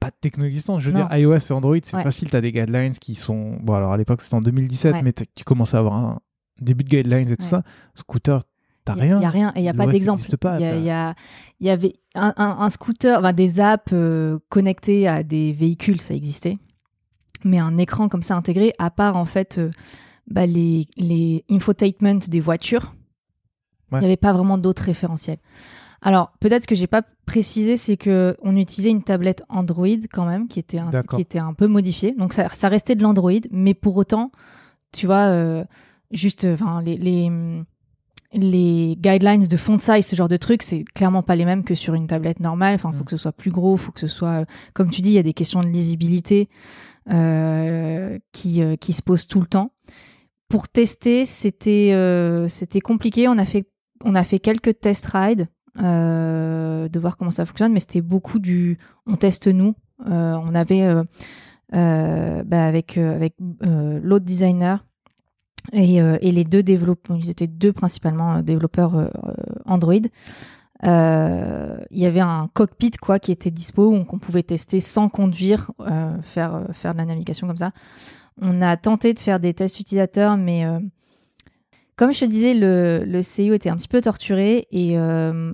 pas de techno existante. Je veux Non. dire, iOS et Android, c'est Ouais. facile. Tu as des guidelines qui sont. Bon, alors à l'époque, c'était en 2017, Ouais. mais tu commences à avoir un, début de guidelines et tout ça, scooter, t'as Il rien. n'y a rien et il n'y a pas d'exemple. Il y, il y il y avait un, un- un scooter, enfin, des apps euh, connectées à des véhicules, ça existait. Mais un écran comme ça intégré, à part en fait euh, bah, les, les infotainment des voitures, il Ouais. n'y avait pas vraiment d'autres référentiels. Alors, peut-être ce que j'ai pas précisé, c'est que on utilisait une tablette Android quand même, qui était un, qui était un peu modifiée. Donc, ça, ça restait de l'Android, mais pour autant, tu vois, euh, juste, enfin, les, les, les guidelines de font size, ce genre de trucs, c'est clairement pas les mêmes que sur une tablette normale. Enfin, faut Mm. que ce soit plus gros, faut que ce soit, euh, comme tu dis, il y a des questions de lisibilité euh, qui, euh, qui se posent tout le temps. Pour tester, c'était euh, c'était compliqué. On a fait on a fait quelques test rides euh, de voir comment ça fonctionne, mais c'était beaucoup du on teste nous. Euh, on avait euh, bah, avec avec l'autre designer et, et les deux développeurs, ils étaient deux principalement développeurs Android. Il y avait un cockpit quoi qui était dispo qu'on pouvait tester sans conduire, faire faire de la navigation comme ça. On a tenté de faire des tests utilisateurs, mais comme je te disais, le, le CIO était un petit peu torturé et euh,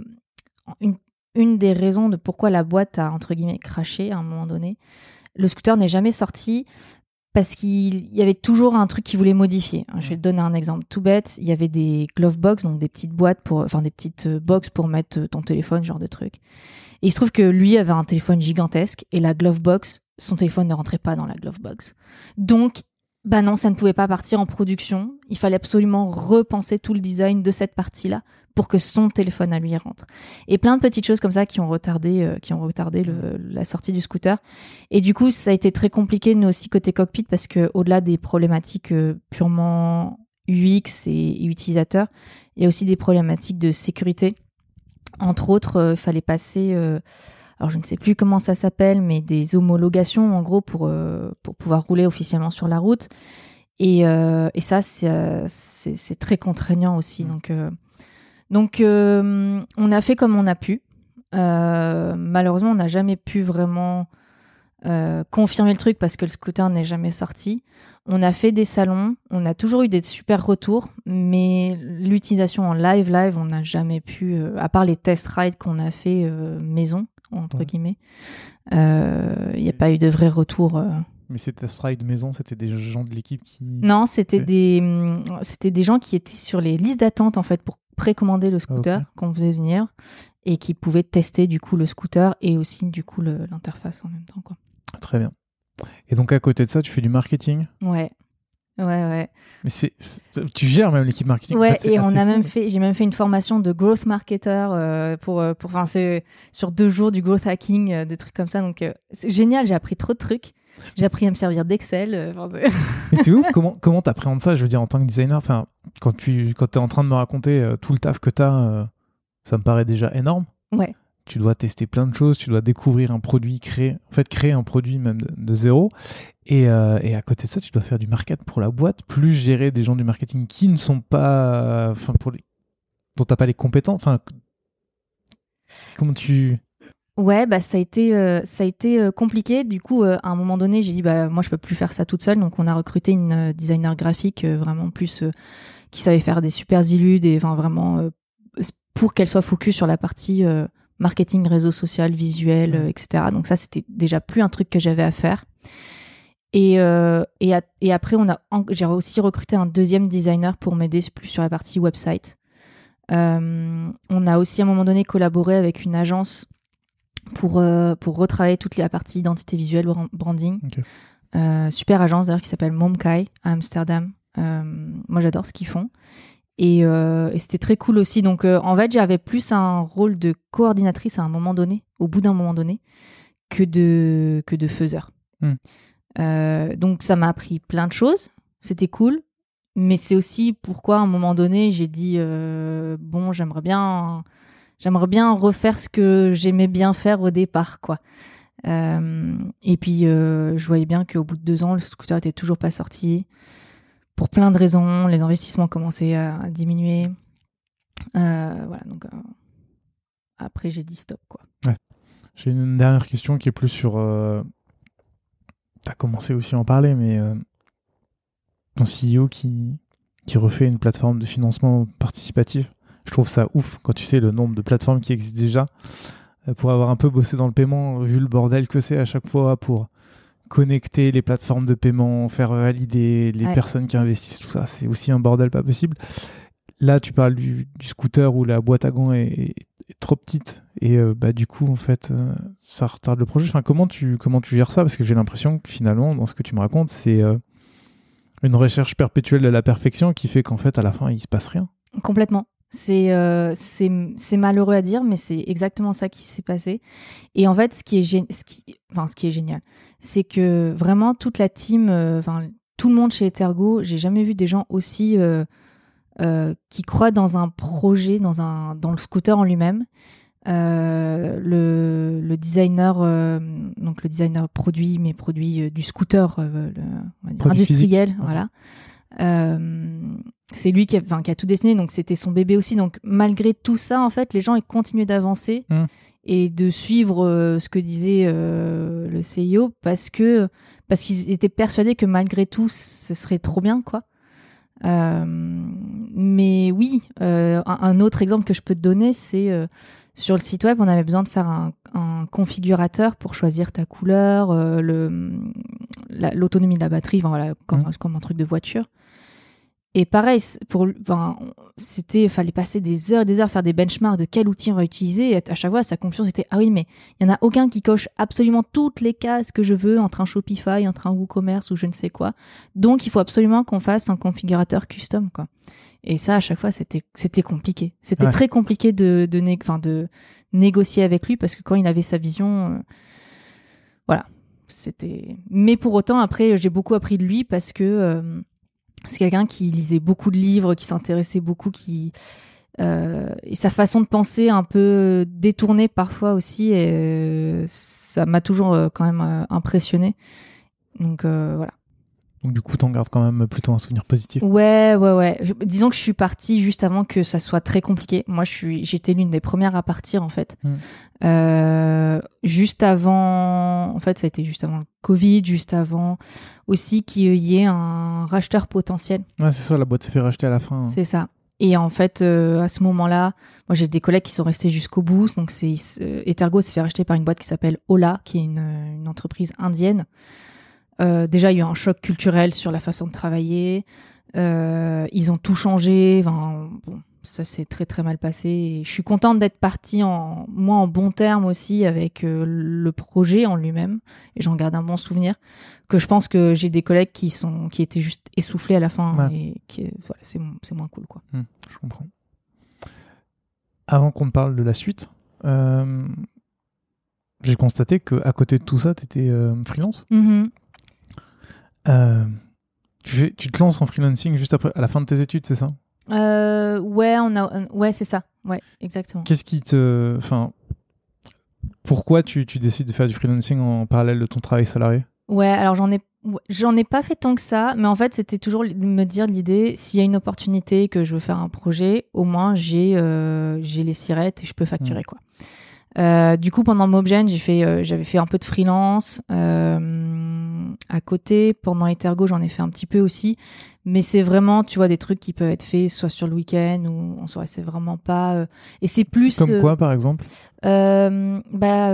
une, une des raisons de pourquoi la boîte a entre guillemets craché à un moment donné, le scooter n'est jamais sorti parce qu'il y avait toujours un truc qu'il voulait modifier. Je vais te donner un exemple tout bête. Il y avait des glove box, donc des petites boîtes pour, enfin des petites euh, box pour mettre ton téléphone, genre de truc. Et il se trouve que lui avait un téléphone gigantesque et la glove box, son téléphone ne rentrait pas dans la glove box. Donc, bah non, ça ne pouvait pas partir en production. Il fallait absolument repenser tout le design de cette partie-là pour que son téléphone à lui rentre. Et plein de petites choses comme ça qui ont retardé, euh, qui ont retardé le- la sortie du scooter. Et du coup, ça a été très compliqué, nous aussi, côté cockpit, parce que au-delà des problématiques euh, purement UX et, utilisateurs, il y a aussi des problématiques de sécurité. Entre autres, il fallait passer, euh, alors je ne sais plus comment ça s'appelle, mais des homologations, en gros, pour, euh, pour pouvoir rouler officiellement sur la route. Et, euh, et ça, c'est euh, c'est- très contraignant aussi. Mm. Donc, euh, donc on a fait comme on a pu. Malheureusement, on n'a jamais pu vraiment confirmer le truc parce que le scooter n'est jamais sorti. On a fait des salons, on a toujours eu des super retours, mais l'utilisation en live, live, on n'a jamais pu, à part les test rides qu'on a fait maison, entre Ouais. guillemets, euh, il n'y a pas eu de vrai retour. euh. Mais ces test ride maison, c'était des gens de l'équipe qui. Non, c'était des, c'était des gens qui étaient sur les listes d'attente en fait pour précommander le scooter ok. qu'on faisait venir et qui pouvaient tester du coup le scooter et aussi du coup l'interface en même temps quoi. Très bien. Et donc à côté de ça, tu fais du marketing? Ouais, ouais, ouais. Mais c'est, tu gères même l'équipe marketing. En Ouais, fait, et on a même fait, j'ai même fait une formation de growth marketer euh, pour, euh, pour, enfin, c'est sur deux jours du growth hacking, euh, des trucs comme ça. Donc, euh, c'est génial. J'ai appris trop de trucs. J'ai appris à me servir d'Excel. Mais c'est ouf, comment comment t'appréhendes ça? Je veux dire, en tant que designer, enfin, quand tu quand es en train de me raconter tout le taf que t'as, ça me paraît déjà énorme. Ouais. Tu dois tester plein de choses, tu dois découvrir un produit, créer, en fait, créer un produit même de, zéro. Et, euh, et à côté de ça, tu dois faire du market pour la boîte, plus gérer des gens du marketing qui ne sont pas, enfin, pour les, dont t'as pas les compétences. Enfin, comment tu Ouais, bah ça a été, euh, ça a été euh, compliqué. Du coup, à un moment donné, j'ai dit bah moi je peux plus faire ça toute seule. Donc on a recruté une designer graphique vraiment plus qui savait faire des super illus, des, enfin vraiment pour qu'elle soit focus sur la partie marketing, réseau social, visuel, euh, etc. Donc ça c'était déjà plus un truc que j'avais à faire. Et, euh, et, a- et après, on a, en- j'ai aussi recruté un deuxième designer pour m'aider plus sur la partie website. Euh, on a aussi à un moment donné collaboré avec une agence pour, pour retravailler toute la partie identité visuelle, bran- branding. Ok. Euh, super agence d'ailleurs qui s'appelle Momkai à Amsterdam. Moi j'adore ce qu'ils font. Et, euh, et c'était très cool aussi. Donc euh, en fait j'avais plus un rôle de coordinatrice à un moment donné, au bout d'un moment donné, que de, que de faiseur. Hmm. Euh, donc ça m'a appris plein de choses. C'était cool. Mais c'est aussi pourquoi à un moment donné j'ai dit bon j'aimerais bien j'aimerais bien refaire ce que j'aimais bien faire au départ, quoi. Et puis, je voyais bien qu'au bout de deux ans, le scooter était toujours pas sorti. Pour plein de raisons, les investissements commençaient à, diminuer. Euh, voilà, donc euh, après, j'ai dit stop. J'ai une dernière question qui est plus sur. Euh... Tu as commencé aussi à en parler, mais euh, ton CEO qui, qui refait une plateforme de financement participatif. Je trouve ça ouf quand tu sais le nombre de plateformes qui existent déjà. Pour avoir un peu bossé dans le paiement, vu le bordel que c'est à chaque fois pour connecter les plateformes de paiement, faire valider les personnes qui investissent, tout ça, c'est aussi un bordel pas possible. Là, tu parles du, scooter où la boîte à gants est, trop petite et euh, bah du coup en fait euh, ça retarde le projet. Enfin, comment tu comment tu gères ça? Parce que j'ai l'impression que finalement dans ce que tu me racontes, c'est une recherche perpétuelle de la perfection qui fait qu'en fait à la fin il se passe rien. Complètement. Euh, c'est malheureux à dire, mais c'est exactement ça qui s'est passé. Et en fait, ce qui est, ce qui, enfin, ce qui est génial, c'est que vraiment toute la team, euh, enfin, tout le monde chez Ethergo, j'ai jamais vu des gens aussi euh, qui croient dans un projet, dans, un, dans le scooter en lui-même. le, le, designer, donc le designer produit, mais produit du scooter le, industriel, voilà. C'est lui qui a, enfin, qui a, tout dessiné, donc c'était son bébé aussi. Donc malgré tout ça, en fait, les gens ils continuaient d'avancer mmh. et de suivre euh, ce que disait euh, le CIO parce que parce qu'ils étaient persuadés que malgré tout, ce serait trop bien, quoi. Euh, mais oui, un, un, autre exemple que je peux te donner, c'est sur le site web, on avait besoin de faire un, configurateur pour choisir ta couleur, l'autonomie de la batterie, voilà, comme, mmh. comme un truc de voiture. Et pareil, pour, ben, c'était, fallait passer des heures, des heures, faire des benchmarks de quel outil on va utiliser. Et à chaque fois, sa conclusion c'était ah oui, mais il y en a aucun qui coche absolument toutes les cases que je veux entre un Shopify, entre un WooCommerce ou je ne sais quoi. Donc, il faut absolument qu'on fasse un configurateur custom, quoi. Et ça, à chaque fois, c'était, c'était compliqué. C'était très compliqué de, de, de négocier avec lui parce que quand il avait sa vision, euh, voilà, c'était. Mais pour autant, après, j'ai beaucoup appris de lui parce que euh, c'est quelqu'un qui lisait beaucoup de livres, qui s'intéressait beaucoup, qui euh, et sa façon de penser un peu détournée parfois aussi, et euh, ça m'a toujours euh, quand même impressionné. Donc voilà. Donc du coup, t'en gardes quand même plutôt un souvenir positif. Ouais, ouais, ouais. Disons que je suis partie juste avant que ça soit très compliqué. Moi, je suis, j'étais l'une des premières à partir en fait. Hmm. Euh, juste avant, en fait, ça a été juste avant le Covid, juste avant aussi qu'il y ait un racheteur potentiel. Ouais, c'est ça. La boîte s'est fait racheter à la fin. Hein. C'est ça. Et en fait, euh, à ce moment-là, moi j'ai des collègues qui sont restés jusqu'au bout. Donc c'est euh, Ethergo s'est fait racheter par une boîte qui s'appelle Ola, qui est une, une entreprise indienne. Euh, déjà, il y a eu un choc culturel sur la façon de travailler. Euh, ils ont tout changé. Enfin, bon, ça s'est très très mal passé. Et je suis contente d'être partie en moi en bon terme aussi avec euh, le projet en lui-même. Et j'en garde un bon souvenir. Que je pense que j'ai des collègues qui sont qui étaient juste essoufflés à la fin et qui voilà, c'est c'est moins cool quoi. Hmm, je comprends. Avant qu'on parle de la suite. J'ai constaté que à côté de tout ça, tu étais freelance? Mm-hmm. Euh, tu, tu, te lances en freelancing juste après, à la fin de tes études, c'est ça? Euh, Ouais, on a, ouais, c'est ça. Ouais, exactement. Qu'est-ce qui te, enfin, pourquoi tu, tu, décides de faire du freelancing en parallèle de ton travail salarié? Ouais, alors j'en ai, j'en ai pas fait tant que ça, mais en fait c'était toujours me dire l'idée, s'il y a une opportunité que je veux faire un projet, au moins j'ai, euh, j'ai les sirettes et je peux facturer mmh. quoi. Euh, du coup, pendant Mobgen, j'ai fait, euh, j'avais fait un peu de freelance euh, à côté. Pendant Ethergo, j'en ai fait un petit peu aussi. Mais c'est vraiment, tu vois, des trucs qui peuvent être faits soit sur le week-end ou en soirée. C'est vraiment pas. et c'est plus. Comme quoi, par exemple bah,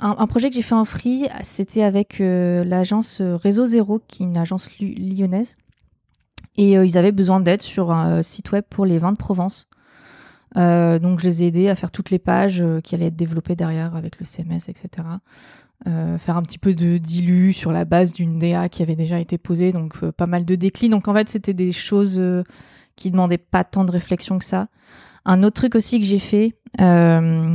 un, projet que j'ai fait en free, c'était avec l'agence Réseau Zéro, qui est une agence lyonnaise. Et ils avaient besoin d'aide sur un site web pour les vins de Provence. Euh, donc je les ai aidés à faire toutes les pages euh, qui allaient être développées derrière avec le CMS, etc. Euh, faire un petit peu de dilu sur la base d'une DA qui avait déjà été posée, donc pas mal de déclins. Donc en fait, c'était des choses qui demandaient pas tant de réflexion que ça. Un autre truc aussi que j'ai fait, alors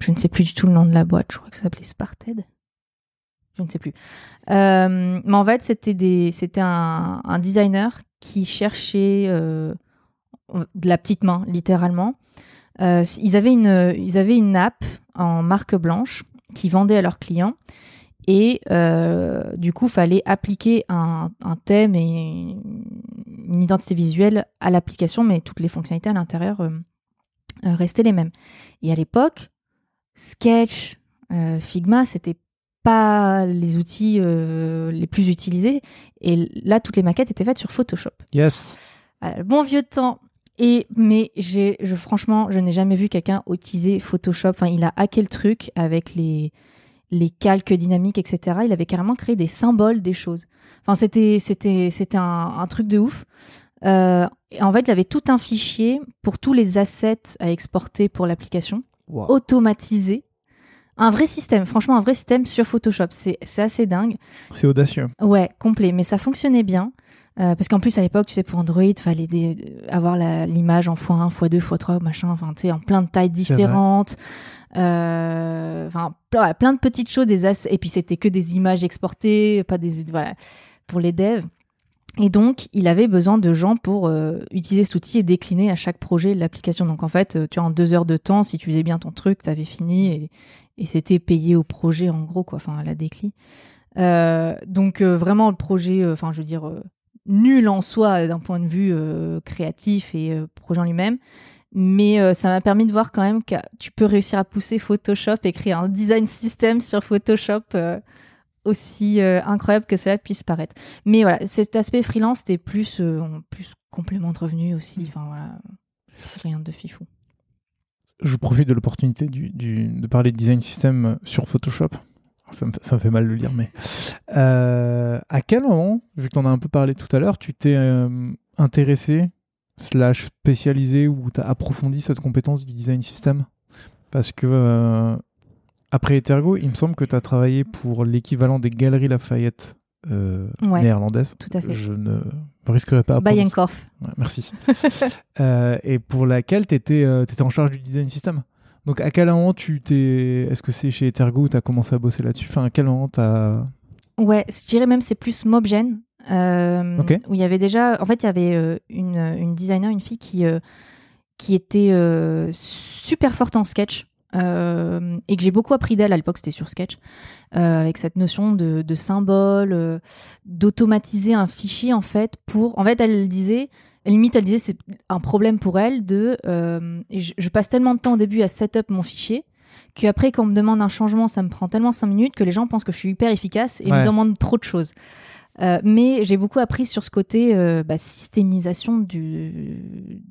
je ne sais plus du tout le nom de la boîte, je crois que ça s'appelait Sparted je ne sais plus. mais en fait, c'était un, un, designer qui cherchait de la petite main, littéralement. Euh, ils, avaient une, ils avaient une app en marque blanche qui vendait à leurs clients. Et euh, du coup, fallait appliquer un, thème et une identité visuelle à l'application, mais toutes les fonctionnalités à l'intérieur euh, restaient les mêmes. Et à l'époque, Sketch, Figma, c'était pas les outils les plus utilisés. Et là, toutes les maquettes étaient faites sur Photoshop. Yes. Bon vieux temps. Et mais j'ai, je, franchement, je n'ai jamais vu quelqu'un utiliser Photoshop. Enfin, il a hacké le truc avec les les calques dynamiques, etc. Il avait carrément créé des symboles des choses. Enfin, c'était c'était c'était un, un truc de ouf. Euh, et en fait, il avait tout un fichier pour tous les assets à exporter pour l'application, Wow. automatisé. Un vrai système, franchement, un vrai système sur Photoshop. C'est c'est assez dingue. C'est audacieux. Ouais, complet. Mais ça fonctionnait bien. Euh, parce qu'en plus, à l'époque, tu sais, pour Android, il fallait des- avoir l'image en x1, x2, x3, machin, enfin, tu sais, en plein de tailles différentes. Euh, Enfin, plein de petites choses. Des as- Et puis, c'était que des images exportées, pas des. Voilà, pour les devs. Et donc, il avait besoin de gens pour euh, utiliser cet outil et décliner à chaque projet l'application. Donc, en fait, tu vois, en deux heures de temps, si tu faisais bien ton truc, tu avais fini et, et c'était payé au projet, en gros, quoi, enfin, à la décli. Euh, donc, euh, vraiment, le projet, euh, enfin, je veux dire, nul en soi d'un point de vue euh, créatif et euh, projet en lui-même. Mais euh, ça m'a permis de voir quand même que tu peux réussir à pousser Photoshop et créer un design system sur Photoshop euh, aussi euh, incroyable que cela puisse paraître. Mais voilà, cet aspect freelance, c'était plus, euh, plus complément de revenus aussi. Enfin voilà, rien de fifou. Je profite de l'opportunité du, du- de parler de design system sur Photoshop. Ça me, ça me fait mal de le lire, mais. Euh, à quel moment, vu que tu en as un peu parlé tout à l'heure, tu t'es euh, intéressé, slash spécialisé, ou tu as approfondi cette compétence du design system? Parce que. euh, après Etergo, il me semble que tu as travaillé pour l'équivalent des Galeries Lafayette Ouais. néerlandaises. Tout à fait. Je ne me risquerai pas à. Ouais, merci. Et pour laquelle tu étais, en charge du design system. Donc à quel moment tu t'es. Est-ce que c'est chez Etergo où tu as commencé à bosser là-dessus? Enfin, à quel moment tu as. Ouais, je dirais même c'est plus Mobgen. euh. Où il y avait déjà. En fait, il y avait euh, une, une designer, une fille qui, euh, qui était euh, super forte en sketch. euh, et que j'ai beaucoup appris d'elle à l'époque, c'était sur Sketch, euh, avec cette notion de, de symbole, euh, d'automatiser un fichier en fait pour. En fait, elle disait, limite, elle disait c'est un problème pour elle de. euh, je, je passe tellement de temps au début à setup mon fichier qu'après, quand on me demande un changement, ça me prend tellement 5 minutes que les gens pensent que je suis hyper efficace et Ouais. me demandent trop de choses. Euh, mais j'ai beaucoup appris sur ce côté euh, bah, systémisation du,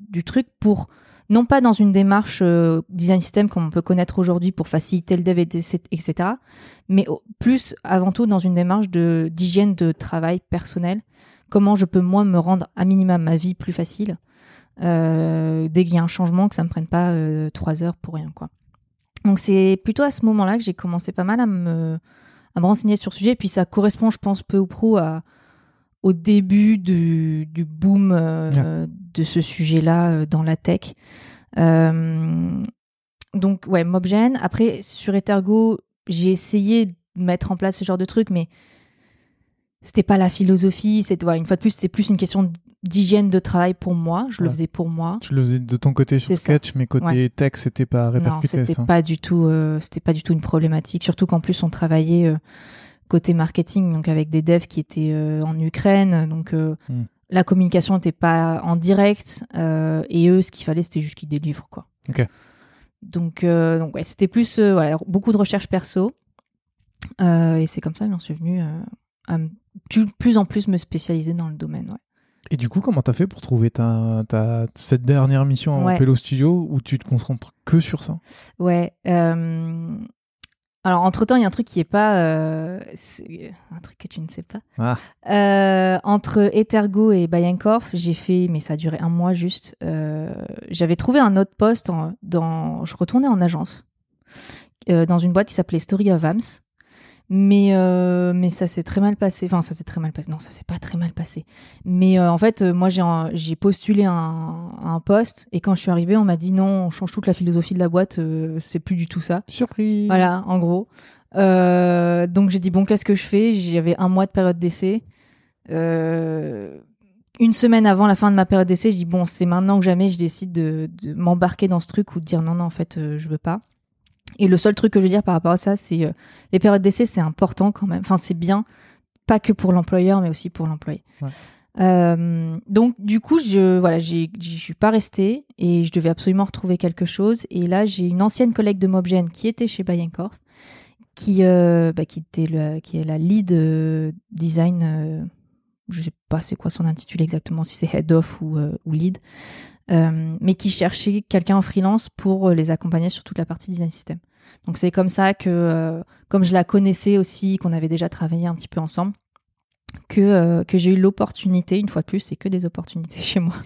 du truc pour, non pas dans une démarche euh, design system comme on peut connaître aujourd'hui pour faciliter le dev, et- etc., mais plus avant tout dans une démarche de- d'hygiène de travail personnel. Comment je peux, moi, me rendre à minima ma vie plus facile euh, dès qu'il y a un changement, que ça me prenne pas euh, trois heures pour rien, quoi. Donc c'est plutôt à ce moment-là que j'ai commencé pas mal à me, à me renseigner sur le sujet. Et puis ça correspond, je pense, peu ou prou à, au début du, du boom euh, de ce sujet-là dans la tech. Donc ouais, Mobgen. Après, sur Ethergo, j'ai essayé de mettre en place ce genre de truc, mais c'était pas la philosophie. C'était ouais, une fois de plus, c'était plus une question d'hygiène de travail pour moi. Je le Ouais. faisais pour moi. Tu le faisais de ton côté sur C'est ça. Sketch, mais côté tech, c'était pas Non, répercuté. c'était ça. pas du tout, euh, c'était pas du tout une problématique. Surtout qu'en plus on travaillait euh, côté marketing, donc avec des devs qui étaient euh, en Ukraine, donc Hmm. la communication n'était pas en direct. et eux, ce qu'il fallait, c'était juste qu'ils délivrent quoi. Ok. Donc, donc ouais, c'était plus voilà, beaucoup de recherche perso. Et c'est comme ça que j'en suis venue à me- plus, plus en plus me spécialiser dans le domaine. Ouais. Et du coup, comment t'as fait pour trouver ta, ta- cette dernière mission en Ouais. Pello Studio où tu te concentres que sur ça? Ouais. euh, Alors, entre-temps, il y a un truc qui est pas... euh, c'est Un truc que tu ne sais pas. Ah. Euh, entre Ethergo et Bayenkorf, j'ai fait... Mais ça a duré un mois juste. euh, J'avais trouvé un autre poste en- dans... Je retournais en agence. euh, dans une boîte qui s'appelait Story of Ams. Mais, euh, mais ça s'est très mal passé. Enfin, ça s'est très mal passé. Non, ça s'est pas très mal passé. Mais euh, en fait, euh, moi, j'ai j'ai postulé un, un poste et quand je suis arrivée, on m'a dit non, on change toute la philosophie de la boîte. euh, c'est plus du tout ça. Surprise Voilà, en gros. Donc j'ai dit bon, qu'est-ce que je fais? J'avais un mois de période d'essai. Une semaine avant la fin de ma période d'essai, je dis bon, c'est maintenant que jamais je décide de, de m'embarquer dans ce truc ou de dire non, non, en fait, je veux pas. Et le seul truc que je veux dire par rapport à ça, c'est euh, les périodes d'essai, c'est important quand même. Enfin, c'est bien, pas que pour l'employeur, mais aussi pour l'employé. Ouais. Euh, donc du coup, je voilà, je suis pas restée et je devais absolument retrouver quelque chose. Et là, j'ai une ancienne collègue de Mobgen qui était chez Bayenkorf, qui, bah, qui, était le, qui est la lead design. je sais pas c'est quoi son intitulé exactement, si c'est head of ou, ou lead. Mais qui cherchait quelqu'un en freelance pour les accompagner sur toute la partie design system. Donc c'est comme ça que, comme je la connaissais aussi, qu'on avait déjà travaillé un petit peu ensemble, que, j'ai eu l'opportunité, une fois de plus, c'est que des opportunités chez moi,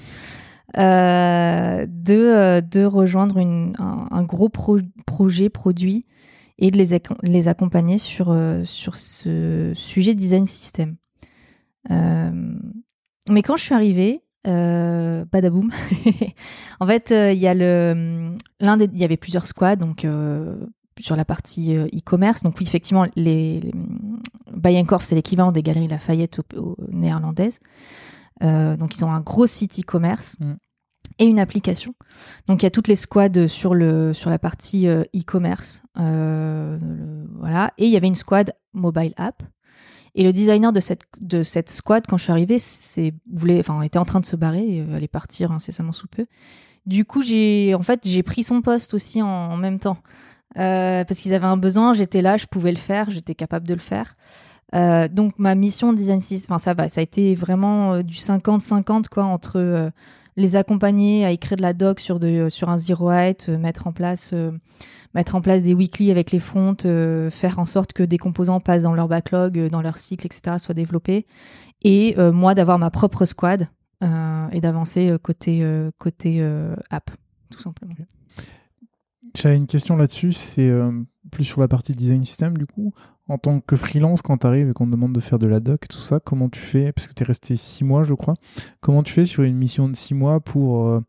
euh, de, euh, rejoindre un, gros projet produit et de les, accompagner sur, euh, sur ce sujet design system. mais quand je suis arrivée, euh, badaboum. en fait, il y a le l'un des il y avait plusieurs squads donc sur la partie e-commerce. Donc oui, effectivement, les, les c'est l'équivalent des galeries Lafayette néerlandaises. donc ils ont un gros site e-commerce. Mm et une application. Donc il y a toutes les squads sur, le, sur la partie euh, e-commerce. Euh, voilà. Et il y avait une squad mobile app. Et le designer de cette, de cette squad, quand je suis arrivée, voulait, enfin, était en train de se barrer, et allait partir incessamment sous peu. Du coup, j'ai en fait j'ai pris son poste aussi en, même temps. Euh, parce qu'ils avaient un besoin, j'étais là, je pouvais le faire, j'étais capable de le faire. donc ma mission design system, enfin ça va, ça a été vraiment du 50-50 quoi entre les accompagner à écrire de la doc sur, de, sur un zero height, euh, mettre en place euh, mettre en place des weekly avec les fronts, euh, faire en sorte que des composants passent dans leur backlog, dans leur cycle, etc., soient développés. Et moi, d'avoir ma propre squad et d'avancer côté, côté app, tout simplement. J'avais une question là-dessus, c'est plus sur la partie design system du coup en tant que freelance, quand tu arrives et qu'on te demande de faire de la doc et tout ça, comment tu fais? Parce que tu es resté six mois, je crois. Comment tu fais sur une mission de six mois pour, euh,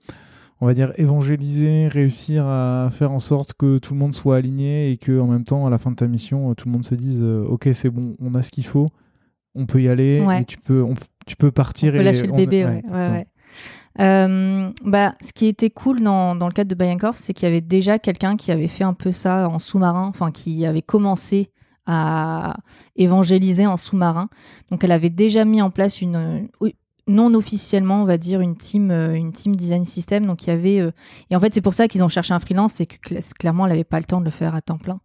on va dire, évangéliser, réussir à faire en sorte que tout le monde soit aligné et que en même temps, à la fin de ta mission, tout le monde se dise euh, Ok, c'est bon, on a ce qu'il faut, on peut y aller, et tu peux, tu peux partir. On peut lâcher le bébé, ouais. ouais, euh, bah, ce qui était cool dans, dans le cadre de Bayankorf, c'est qu'il y avait déjà quelqu'un qui avait fait un peu ça en sous-marin, enfin qui avait commencé à évangéliser en sous-marin. Donc elle avait déjà mis en place une non officiellement, on va dire une team euh, une team design system. Donc il y avait euh, et en fait c'est pour ça qu'ils ont cherché un freelance, c'est que clairement elle n'avait pas le temps de le faire à temps plein.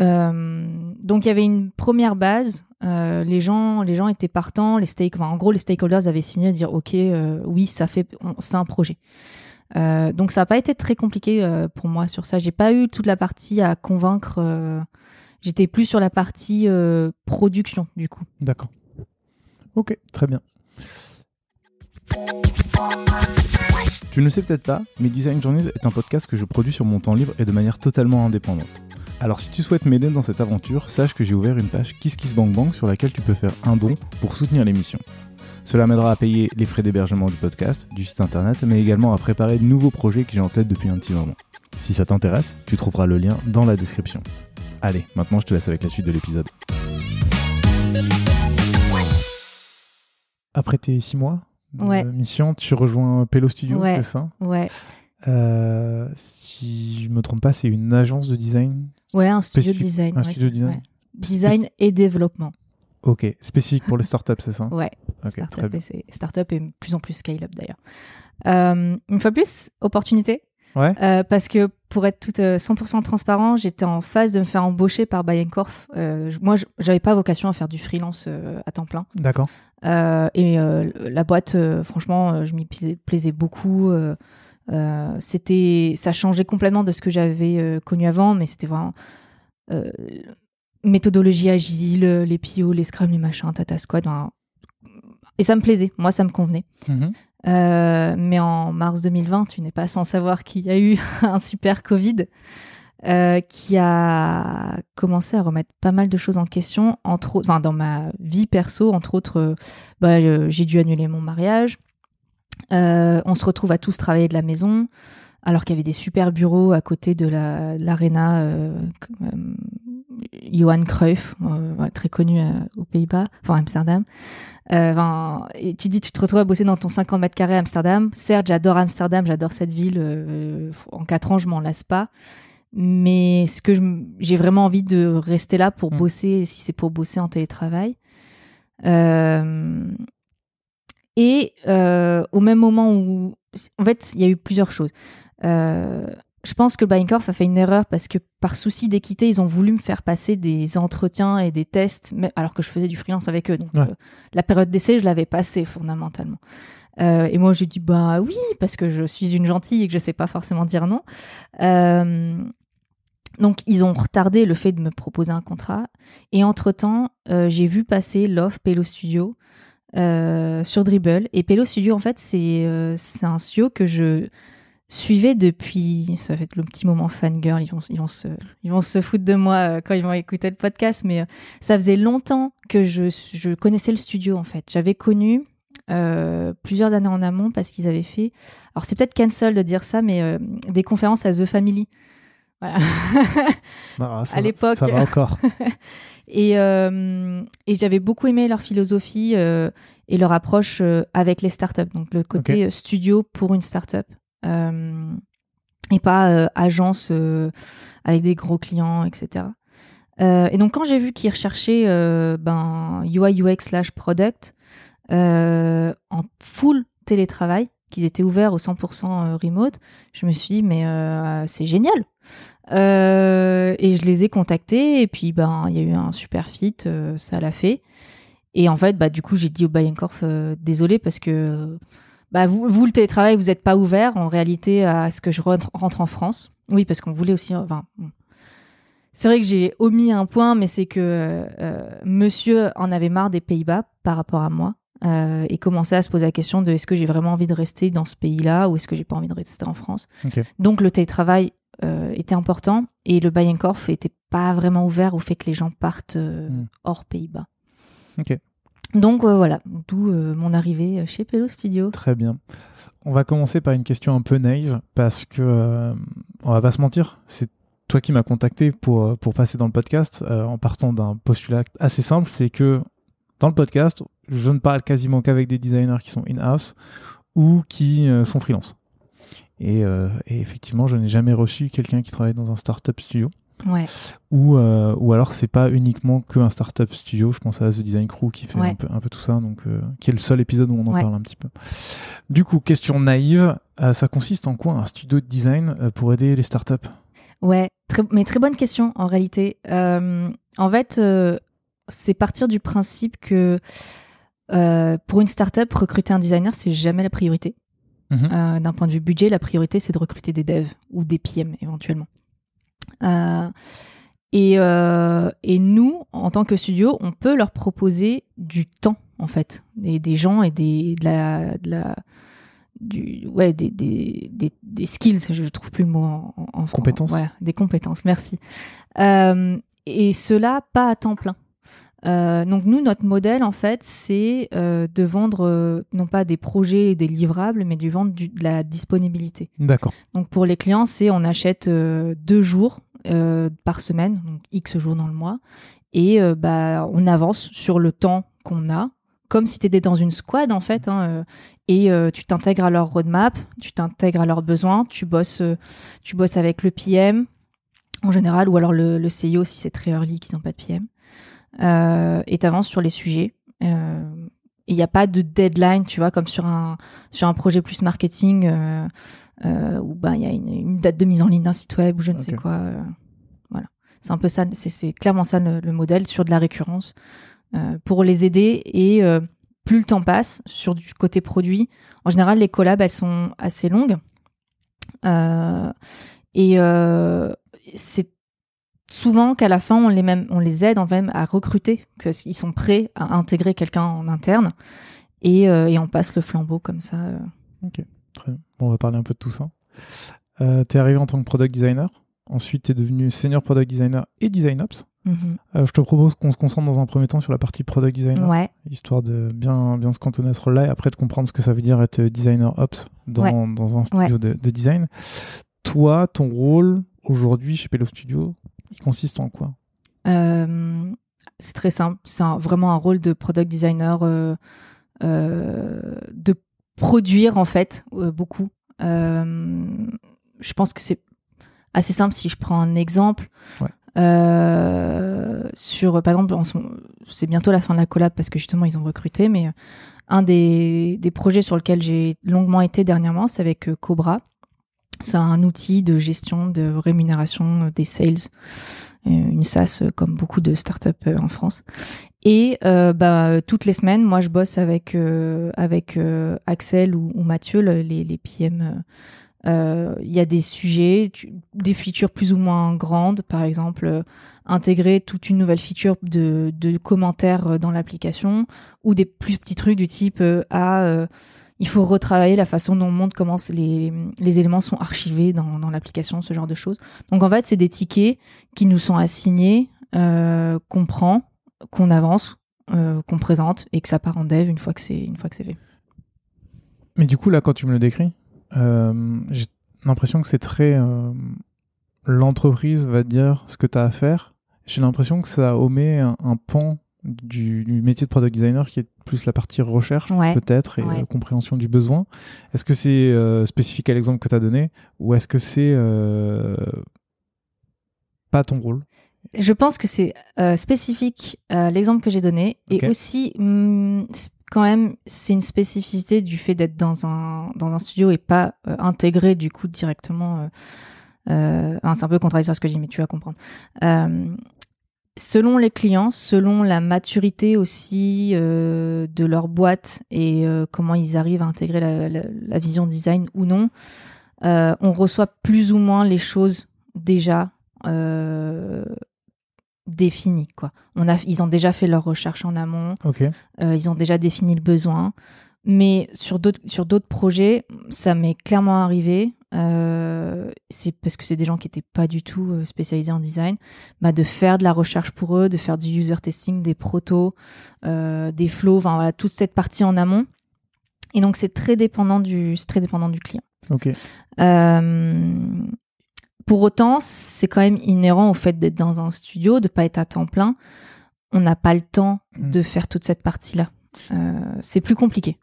Euh, donc il y avait une première base. les gens les gens étaient partants. Les stake, en gros les stakeholders avaient signé à dire ok oui ça fait c'est un projet. donc ça n'a pas été très compliqué pour moi sur ça. J'ai pas eu toute la partie à convaincre J'étais plus sur la partie euh, production, du coup. D'accord. Ok, très bien. Tu ne le sais peut-être pas, mais Design Journeys est un podcast que je produis sur mon temps libre et de manière totalement indépendante. Alors si tu souhaites m'aider dans cette aventure, sache que j'ai ouvert une page KissKissBankBank sur laquelle tu peux faire un don pour soutenir l'émission. Cela m'aidera à payer les frais d'hébergement du podcast, du site internet, mais également à préparer de nouveaux projets que j'ai en tête depuis un petit moment. Si ça t'intéresse, tu trouveras le lien dans la description. Allez, maintenant je te laisse avec la suite de l'épisode. Après tes six mois de mission, tu rejoins Pelo Studio, c'est ça? Ouais. Euh, si je me trompe pas, c'est une agence de design? Ouais, un studio de design. Un studio de design. Design et développement. Ok, spécifique pour les startups, c'est ça Ouais. startup, et startup et plus en plus scale-up d'ailleurs. Euh, une fois plus, opportunité. Ouais. Euh, parce que pour être tout 100% euh, transparent, j'étais en phase de me faire embaucher par Bayenkorf. Euh, moi, j'avais pas vocation à faire du freelance à temps plein. D'accord. et la boîte, franchement, je m'y plaisais beaucoup. c'était, ça changeait complètement de ce que j'avais connu avant, mais c'était vraiment méthodologie agile, les PO, les Scrum, les machins, Tata Squad. et ça me plaisait. Moi, ça me convenait. Mm-hmm. Euh, mais en mars 2020, tu n'es pas sans savoir qu'il y a eu un super Covid euh, qui a commencé à remettre pas mal de choses en question, entre enfin, dans ma vie perso, entre autres, euh, bah, j'ai dû annuler mon mariage. on se retrouve à tous travailler de la maison, alors qu'il y avait des super bureaux à côté de l'aréna Johan Cruyff, très connu aux Pays-Bas, enfin Amsterdam. Euh, et tu dis, tu te retrouves à bosser dans ton 50 mètres carrés à Amsterdam. Certes, j'adore Amsterdam, j'adore cette ville. Euh, en quatre ans, je m'en lasse pas. Mais ce que j'ai vraiment envie de rester là pour mm. bosser, si c'est pour bosser en télétravail. Euh, et au même moment où, en fait, il y a eu plusieurs choses. Je pense que Baincorp a fait une erreur parce que par souci d'équité, ils ont voulu me faire passer des entretiens et des tests, mais, alors que je faisais du freelance avec eux. Donc Ouais. euh, la période d'essai, je l'avais passée fondamentalement. Euh, et moi, j'ai dit bah oui, parce que je suis une gentille et que je sais pas forcément dire non. Euh, donc ils ont retardé le fait de me proposer un contrat. Et entre-temps, j'ai vu passer l'offre Pelo Studio sur Dribble. Et Pelo Studio, en fait, c'est c'est un studio que je suivais depuis. Ça va être le petit moment fangirl. Ils vont, ils vont, se, ils vont se foutre de moi euh, quand ils vont écouter le podcast. Mais euh, ça faisait longtemps que je, je connaissais le studio, en fait. J'avais connu. euh, plusieurs années en amont parce qu'ils avaient fait alors c'est peut-être cancel de dire ça mais euh, des conférences à The Family voilà Ah, À va- l'époque. Ça va encore. Et, euh, et j'avais beaucoup aimé leur philosophie euh, et leur approche euh, avec les startups. Donc le côté studio pour une startup. Euh, et pas euh, agence euh, avec des gros clients, etc. Et donc quand j'ai vu qu'ils recherchaient ben, UI UX slash product en full télétravail, qu'ils étaient ouverts au 100% remote, je me suis dit mais c'est génial. Et je les ai contactés et puis ben il y a eu un super fit, ça l'a fait. Et en fait bah du coup j'ai dit au Bayenkorf euh, désolé parce que bah vous, vous le télétravail vous n'êtes pas ouvert en réalité à ce que je rentre, en France. Oui parce qu'on voulait aussi enfin c'est vrai que j'ai omis un point mais c'est que euh, Monsieur en avait marre des Pays-Bas par rapport à moi. euh, et commençait à se poser la question de est-ce que j'ai vraiment envie de rester dans ce pays-là ou est-ce que j'ai pas envie de rester en France. Donc le télétravail euh, était important et le Bayenkorf était pas vraiment ouvert au fait que les gens partent euh, Mm. hors Pays-Bas. Ok. Donc euh, voilà, d'où euh, mon arrivée chez Pelo Studio. Très bien. On va commencer par une question un peu naïve parce que euh, on va pas se mentir, c'est toi qui m'as contacté pour, euh, passer dans le podcast euh, en partant d'un postulat assez simple, c'est que dans le podcast, je ne parle quasiment qu'avec des designers qui sont in-house ou qui euh, sont freelance. Euh, et effectivement, je n'ai jamais reçu quelqu'un qui travaille dans un startup studio. Ouais. Ou, euh, ou alors c'est pas uniquement que un startup studio. Je pense à The Design Crew qui fait Ouais. un, peu, un peu tout ça, donc euh, qui est le seul épisode où on en Ouais. parle un petit peu. Du coup, question naïve, euh, ça consiste en quoi un studio de design euh, pour aider les startups? Ouais, très- mais très bonne question en réalité. Euh, en fait, c'est partir du principe que pour une startup, recruter un designer, c'est jamais la priorité. Mhm. Euh, D'un point de vue budget, la priorité, c'est de recruter des devs ou des PM éventuellement. Euh, et, euh, et nous, en tant que studio, on peut leur proposer du temps, en fait, des, des gens et des, de la, de la- du, ouais, des, des, des, des skills, je ne trouve plus le mot en, en- en Compétences. Des compétences, merci. Euh, et cela pas à temps plein. Euh, donc nous, notre modèle, en fait, c'est euh, de vendre euh, non pas des projets et des livrables, mais de vendre du- de la disponibilité. D'accord. Donc pour les clients, c'est on achète deux jours par semaine, donc X jours dans le mois, et bah, on avance sur le temps qu'on a, comme si tu étais dans une squad en fait, hein, et euh, tu t'intègres à leur roadmap, tu t'intègres à leurs besoins, tu bosses, euh, tu bosses avec le PM en général, ou alors le, le CEO si c'est très early qu'ils n'ont pas de PM, euh, et tu avances sur les sujets. Euh, il n'y a pas de deadline, tu vois, comme sur un, sur un projet plus marketing. euh, euh, où ben, il y a une, une date de mise en ligne d'un site web ou je ne sais quoi. euh, voilà. C'est un peu ça, c'est- c'est clairement ça le, le modèle sur de la récurrence euh, pour les aider et euh, plus le temps passe sur du côté produit. En général, les collabs, elles sont assez longues. Et c'est souvent qu'à la fin, on les, même, on les aide en même à recruter, qu'ils sont prêts à intégrer quelqu'un en interne. Et, euh, et on passe le flambeau comme ça. euh. Très bien. Bon, on va parler un peu de tout ça. Euh, tu es arrivé en tant que product designer. Ensuite, tu es devenu senior product designer et design ops. Mhm. Euh, je te propose qu'on se concentre dans un premier temps sur la partie product designer. Ouais. histoire de bien, bien se cantonner à ce rôle-là et après de comprendre ce que ça veut dire être designer ops dans, Ouais. dans un studio de, de design. Toi, ton rôle aujourd'hui chez Pelo Studio, il consiste en quoi? Euh, c'est très simple. C'est vraiment un rôle de product designer, euh, euh, de produire en fait beaucoup. Je pense que c'est assez simple si je prends un exemple. Ouais. Euh, sur, par exemple, c'est bientôt la fin de la collab parce que justement ils ont recruté, mais un des, des projets sur lequel j'ai longuement été dernièrement, c'est avec Cobra. C'est un outil de gestion de rémunération des sales, une SaaS comme beaucoup de startups en France. Et bah, toutes les semaines, moi, je bosse avec avec Axel ou, Mathieu, les, PM euh, il y a des sujets, des features plus ou moins grandes, par exemple euh, intégrer toute une nouvelle feature de, de commentaires euh, dans l'application, ou des plus petits trucs du type ah il faut retravailler la façon dont on montre comment les, les éléments sont archivés dans, dans l'application, ce genre de choses. Donc en fait, c'est des tickets qui nous sont assignés, qu'on prend, qu'on avance, qu'on présente et que ça part en dev une fois que c'est une fois que c'est fait. Mais du coup là, quand tu me le décris, euh, j'ai l'impression que c'est très. Euh, l'entreprise va dire ce que tu as à faire. J'ai l'impression que ça omet un, pan du, métier de product designer qui est plus la partie recherche peut-être et euh, compréhension du besoin. Est-ce que c'est spécifique à l'exemple que tu as donné ou est-ce que c'est pas ton rôle? Je pense que c'est spécifique à l'exemple que j'ai donné et aussi hmm, quand même, c'est une spécificité du fait d'être dans un, dans un studio et pas euh, intégré du coup directement. Euh, euh, c'est un peu contradictoire ce que je dis, mais tu vas comprendre. Selon les clients, selon la maturité aussi de leur boîte et comment ils arrivent à intégrer la, la vision design ou non, on reçoit plus ou moins les choses déjà défini quoi. On a, ils ont déjà fait leur recherche en amont. Euh, ils ont déjà défini le besoin. Mais sur d'autres projets, ça m'est clairement arrivé. Euh, c'est parce que c'est des gens qui n'étaient pas du tout euh, spécialisés en design, bah, de faire de la recherche pour eux, de faire du user testing, des protos, des flows, enfin voilà, toute cette partie en amont. Et donc c'est très dépendant du très dépendant du client. Ok. Pour autant, c'est quand même inhérent au fait d'être dans un studio, de pas être à temps plein. On n'a pas le temps hmm. de faire toute cette partie-là. Euh, c'est plus compliqué.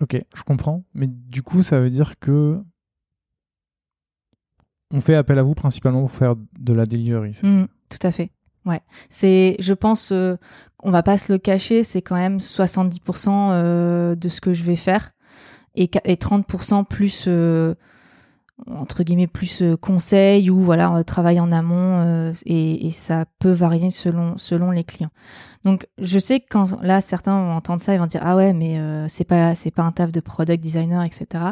Ok, je comprends. Mais du coup, ça veut dire que on fait appel à vous principalement pour faire de la delivery. Hmm, tout à fait. Ouais. C'est, je pense, euh, on va pas se le cacher, c'est quand même 70% euh, de ce que je vais faire et, et 30% plus entre guillemets plus euh, conseil ou voilà euh, travail en amont euh, et, ça peut varier selon selon les clients. Donc je sais que quand là certains vont entendre ça ils vont dire ah ouais mais c'est pas c'est pas un taf de product designer etc.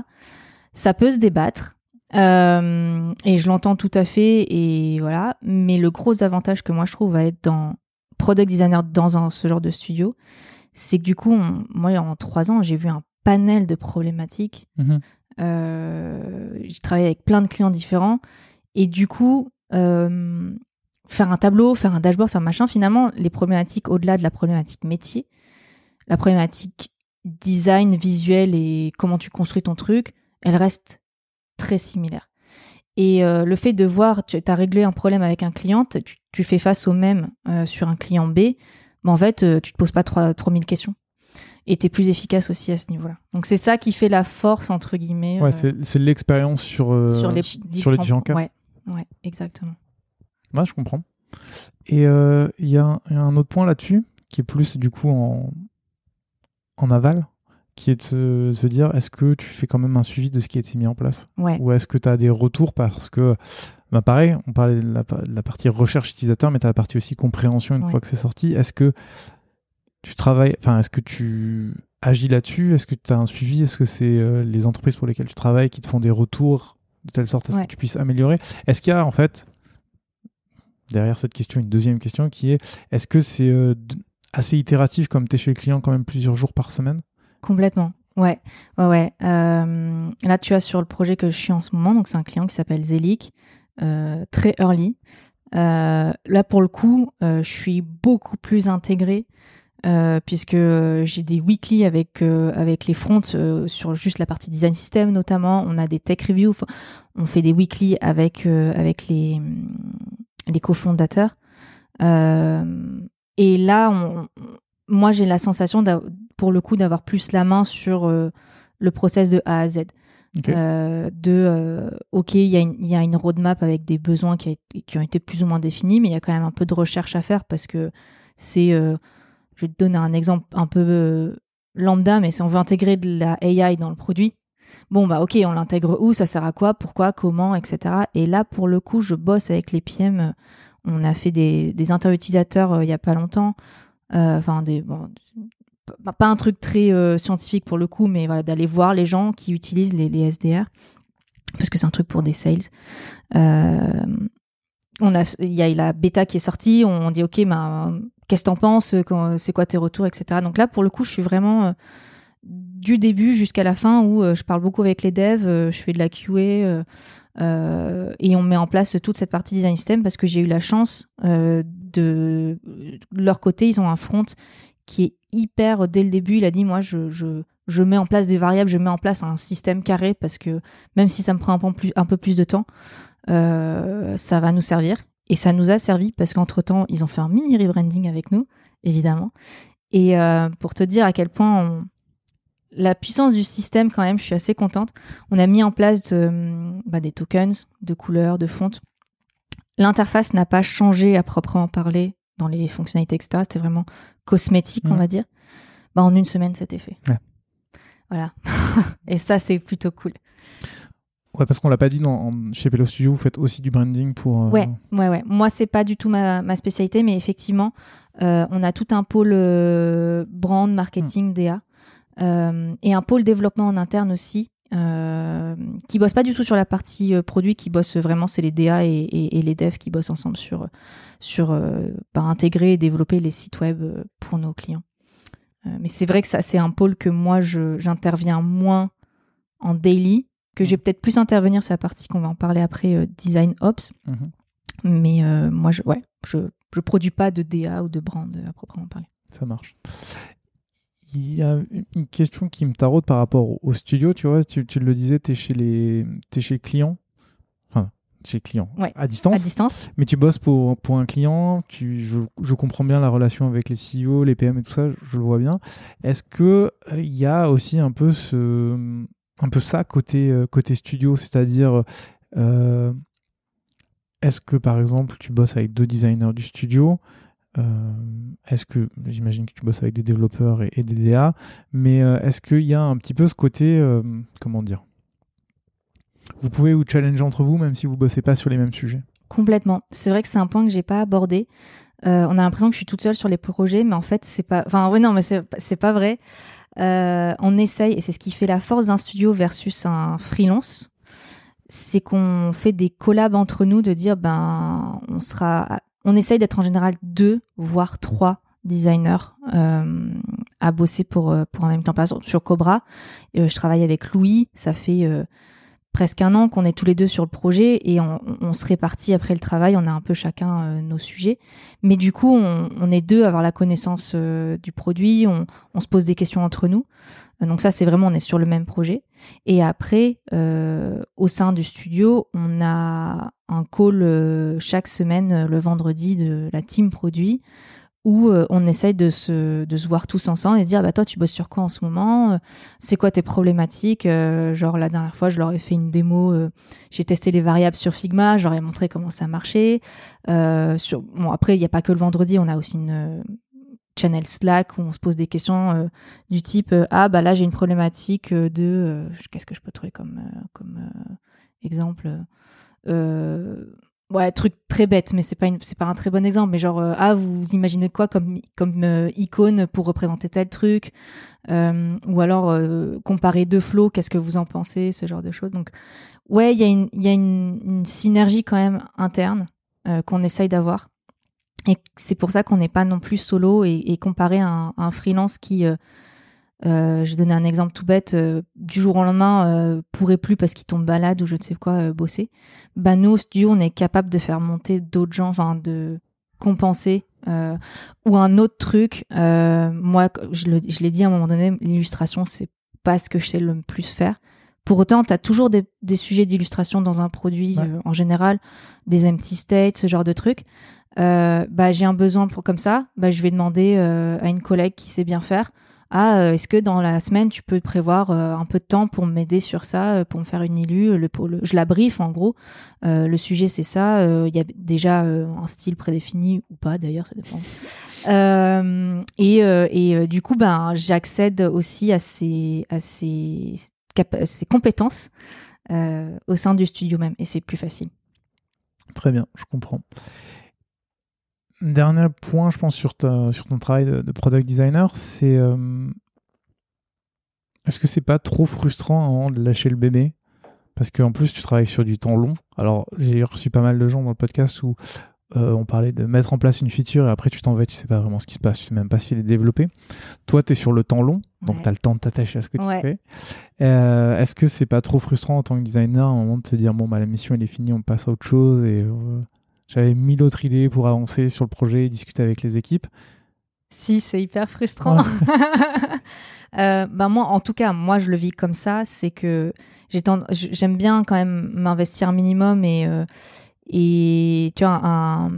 Ça peut se débattre et je l'entends tout à fait et voilà mais le gros avantage que moi je trouve va être dans product designer dans un, ce genre de studio c'est que du coup moi en trois ans j'ai vu un panel de problématiques. Mm-hmm. Euh, j'ai travaillé avec plein de clients différents. Et du coup, euh, faire un tableau, faire un dashboard, faire machin, finalement, les problématiques au-delà de la problématique métier, la problématique design, visuel et comment tu construis ton truc, elle reste très similaire. Et euh, le fait de voir, tu as réglé un problème avec un client, tu, fais face au même sur un client B, mais bah, en fait, tu te poses pas 3000 questions et t'es plus efficace aussi à ce niveau-là. Donc c'est ça qui fait la force entre guillemets. Ouais, euh, c'est l'expérience sur, euh, sur, les différents cas. Ouais, ouais, exactement. Ouais, je comprends. Et euh, il y, a un autre point là-dessus qui est plus du coup en, en aval, qui est de se, dire est-ce que tu fais quand même un suivi de ce qui a été mis en place? Ouais. Ou est-ce que tu as des retours? Parce que, bah pareil, on parlait de la, la partie recherche utilisateur, mais tu as la partie aussi compréhension une fois que c'est sorti. Est-ce que tu travailles, enfin, est-ce que tu agis là-dessus? Est-ce que tu as un suivi? Est-ce que c'est euh, les entreprises pour lesquelles tu travailles qui te font des retours de telle sorte à ce que tu puisses améliorer? Est-ce qu'il y a en fait, derrière cette question, une deuxième question qui est est-ce que c'est euh, assez itératif comme tu es chez le client quand même plusieurs jours par semaine? Complètement. Ouais, ouais, ouais. Euh, là, tu as sur le projet que je suis en ce moment, donc c'est un client qui s'appelle Zelic, très early. là, pour le coup, je suis beaucoup plus intégrée euh, puisque euh, j'ai des weekly avec euh, avec les fronts sur juste la partie design system notamment. On a des tech reviews, on fait des weekly avec avec les les cofondateurs. et là, moi j'ai la sensation pour le coup d'avoir plus la main sur le process de A à Z. de ok, il y, y, a une roadmap avec des besoins qui, qui, ont été plus ou moins définis, mais il y a quand même un peu de recherche à faire parce que c'est je vais te donner un exemple un peu euh, lambda, mais si on veut intégrer de la AI dans le produit, Bon, bah ok, on l'intègre où, ça sert à quoi, pourquoi, comment, etc. Et là, pour le coup, je bosse avec les PM. On a fait des, des utilisateurs euh, il y a pas longtemps. Euh, Enfin, des, bon, pas un truc très euh, scientifique pour le coup, mais voilà, d'aller voir les gens qui utilisent les, les SDR, parce que c'est un truc pour des sales. Euh, on a, il y a la bêta qui est sortie, on dit ok, ben, qu'est-ce que t'en penses, c'est quoi tes retours, etc. Donc là, pour le coup, je suis vraiment euh, du début jusqu'à la fin où je parle beaucoup avec les devs, je fais de la QA et on met en place toute cette partie design system parce que j'ai eu la chance de leur côté, ils ont un front qui est hyper dès le début. Il a dit moi, je, mets en place des variables, je mets en place un système carré parce que même si ça me prend un peu plus, de temps, euh, ça va nous servir. Et ça nous a servi parce qu'entre temps, ils ont fait un mini rebranding avec nous, évidemment. Et euh, pour te dire à quel point la puissance du système, quand même, je suis assez contente. On a mis en place bah, des tokens, de couleurs, de fontes. L'interface n'a pas changé à proprement parler dans les fonctionnalités, etc. C'était vraiment cosmétique, on Mhm. va dire. Bah, en une semaine, c'était fait. Ouais. Voilà. Et ça, c'est plutôt cool. Ouais, parce qu'on l'a pas dit dans, en- chez Pello Studio, vous faites aussi du branding pour. euh, Ouais, ouais, ouais. Moi, c'est pas du tout ma, ma spécialité, mais effectivement, euh, on a tout un pôle euh, brand, marketing, DA, euh, et un pôle développement en interne aussi, euh, qui bosse pas du tout sur la partie euh, produit, qui bosse vraiment, c'est les DA et, et- et les devs qui bossent ensemble sur, sur euh, bah, intégrer et développer les sites web euh, pour nos clients. Mais c'est vrai que ça, c'est un pôle que moi, je- j'interviens moins en daily, que je vais peut-être plus intervenir sur la partie qu'on va en parler après, design ops. Mhm. Mais moi, je, ouais, je, je produis pas de DA ou de brand à proprement parler. Ça marche. Il y a une question qui me taraude par rapport au- studio, tu vois, tu, tu le disais, tu es chez les t'es chez le client, enfin, chez client, Ouais. à distance, À distance mais tu bosses pour, pour un client, tu, je, je comprends bien la relation avec les CEO, les PM et tout ça, je le vois bien. Est-ce que euh, il y a aussi un peu ce un peu ça côté euh, côté studio, c'est-à-dire euh, est-ce que par exemple tu bosses avec deux designers du studio euh, est-ce que j'imagine que tu bosses avec des développeurs et, des DA, mais euh, est-ce qu'il y a un petit peu ce côté, euh, comment dire, vous pouvez vous challenger entre vous même si vous bossez pas sur les mêmes sujets? Complètement. C'est vrai que c'est un point que j'ai pas abordé. Euh, on a l'impression que je suis toute seule sur les projets, mais en fait, c'est pas. Enfin, non, mais c'est pas vrai. Euh, on essaye, et c'est ce qui fait la force d'un studio versus un freelance, c'est qu'on fait des collabs entre nous, de dire, ben, on sera. On essaye d'être en général deux, voire trois designers euh, à bosser pour, euh, un même exemple, sur Cobra, euh, je travaille avec Louis, ça fait. Presque un an qu'on est tous les deux sur le projet et on, se répartit après le travail, on a un peu chacun euh, nos sujets. Mais du coup, on, est deux à avoir la connaissance euh, du produit, on, se pose des questions entre nous. Donc ça, c'est vraiment, on est sur le même projet. Et après, euh, au sein du studio, on a un call chaque semaine, le vendredi, de la team produit où euh, on essaye de se, de se voir tous ensemble et se dire bah toi tu bosses sur quoi en ce moment? C'est quoi tes problématiques? Euh, genre la dernière fois je leur ai fait une démo euh, j'ai testé les variables sur Figma j'aurais montré comment ça marchait. Bon après il n'y a pas que le vendredi on a aussi une channel Slack où on se pose des questions du type ah bah là j'ai une problématique de qu'est-ce que je peux trouver comme exemple ouais truc très bête mais c'est pas une- c'est pas un très bon exemple mais genre euh, ah vous imaginez quoi comme comme euh, icône pour représenter tel truc Euh, ou alors comparer deux flots qu'est-ce que vous en pensez ce genre de choses. Donc ouais il y a une y a une, synergie quand même interne qu'on essaye d'avoir. Et c'est pour ça qu'on n'est pas non plus solo et, et comparé à un freelance qui euh, je vais donner un exemple tout bête euh, du jour au lendemain euh, pourrait plus parce qu'il tombe malade ou je ne sais quoi euh, bosser bah nous au studio on est capable de faire monter d'autres gens enfin de compenser euh, ou un autre truc moi je le- je l'ai dit à un moment donné l'illustration c'est pas ce que je sais le plus faire pour autant, tu as toujours des, des sujets d'illustration dans un produit Ouais. en général, des empty states, ce genre de trucs. Bah, j'ai un besoin pour comme ça, bah, je vais demander à une collègue qui sait bien faire. Ah, euh, est-ce que dans la semaine tu peux prévoir euh, un peu de temps pour m'aider sur ça, euh, pour me faire une illu le, Je la brief en gros. Le sujet c'est ça. Il y a déjà un style prédéfini ou pas d'ailleurs, ça dépend. Et et du coup, ben, j'accède aussi à ces, à compétences au sein du studio même, et c'est plus facile. Très bien, je comprends. Dernier point, je pense, sur, ta, sur ton travail de, product designer, c'est est-ce que c'est pas trop frustrant de lâcher le bébé? Parce qu'en plus, tu travailles sur du temps long. Alors, j'ai reçu pas mal de gens dans le podcast où euh, on parlait de mettre en place une feature et après tu t'en vas, tu sais pas vraiment ce qui se passe, tu sais même pas si elle est développée. Toi, tu es sur le temps long, donc tu as le temps de t'attacher à ce que tu fais. Euh, est-ce que c'est pas trop frustrant en tant que designer à un moment de te dire bon, bah, la mission elle est finie, on passe à autre chose et euh, j'avais mille autres idées pour avancer sur le projet et discuter avec les équipes si, c'est hyper frustrant. euh, bah moi, en tout cas, moi, je le vis comme ça. C'est que j'aime bien quand même m'investir un minimum et, euh, et tu vois,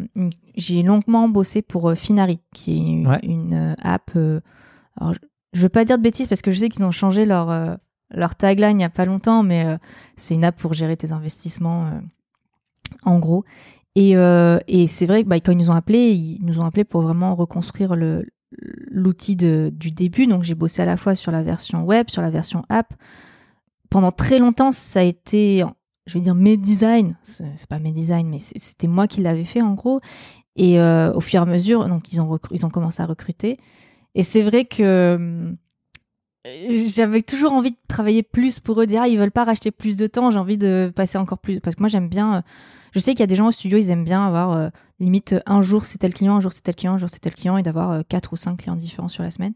j'ai longuement bossé pour euh, Finari, qui est une, euh, app. alors, je veux pas dire de bêtises parce que je sais qu'ils ont changé leur, leur tagline il n'y a pas longtemps, mais c'est une app pour gérer tes investissements, en gros. Euh, et, c'est vrai que bah, quand ils nous ont appelés, ils nous ont appelés pour vraiment reconstruire l'outil du début. Donc j'ai bossé à la fois sur la version web, sur la version app. Pendant très longtemps, ça a été, je vais dire, mes designs. C'est pas mes designs, mais c'était moi qui l'avais fait en gros. Et euh, au fur et à mesure, donc ils ont, commencé à recruter. Et c'est vrai que euh, j'avais toujours envie de travailler plus pour eux, dire ah, ils veulent pas racheter plus de temps, j'ai envie de passer encore plus. Parce que moi j'aime bien je sais qu'il y a des gens au studio, ils aiment bien avoir euh, limite un jour c'est tel client, un jour c'est tel client, un jour c'est tel client et d'avoir euh, quatre ou cinq clients différents sur la semaine.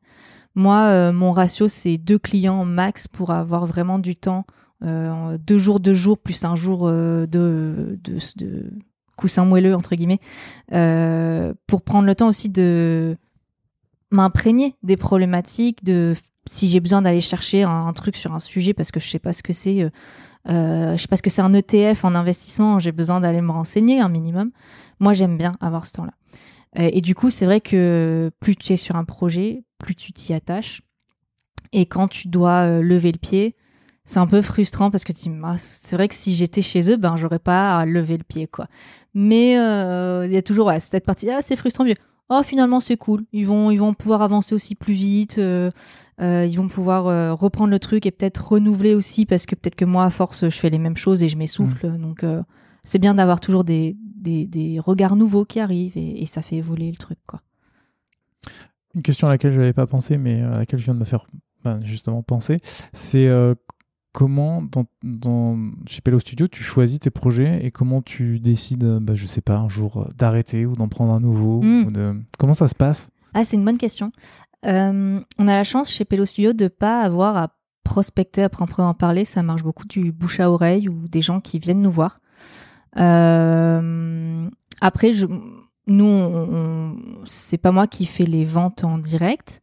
Moi, euh, mon ratio c'est deux clients max pour avoir vraiment du temps. deux jours, deux jours plus un jour de, coussin moelleux entre guillemets pour prendre le temps aussi de m'imprégner des problématiques de si j'ai besoin d'aller chercher un, truc sur un sujet parce que je sais pas ce que c'est euh, je sais pas ce que c'est un ETF en investissement, j'ai besoin d'aller me renseigner un minimum. Moi, j'aime bien avoir ce temps-là. Euh, et du coup, c'est vrai que plus tu es sur un projet, plus tu t'y attaches. Et quand tu dois euh, lever le pied, c'est un peu frustrant parce que tu ah, c'est vrai que si j'étais chez eux, ben j'aurais pas à lever le pied quoi. Mais il y a toujours cette partie c'est frustrant vieux oh finalement c'est cool, ils vont, ils vont pouvoir avancer aussi plus vite, euh, euh, ils vont pouvoir euh, reprendre le truc et peut-être renouveler aussi parce que peut-être que moi à force je fais les mêmes choses et je m'essouffle. Mm. Donc c'est bien d'avoir toujours des, des, regards nouveaux qui arrivent et, ça fait évoluer le truc quoi. Une question à laquelle je n'avais pas pensé mais à laquelle je viens de me faire ben, justement penser, c'est comment dans, dans, chez Pello Studio tu choisis tes projets et comment tu décides, bah, je sais pas, un jour euh, d'arrêter ou d'en prendre un nouveau hmm. Comment ça se passe? Ah, c'est une bonne question. Euh, on a la chance chez Pello Studio de pas avoir à prospecter après en parler. Ça marche beaucoup du bouche à oreille ou des gens qui viennent nous voir. Euh, après, je, nous, c'est pas moi qui fais les ventes en direct.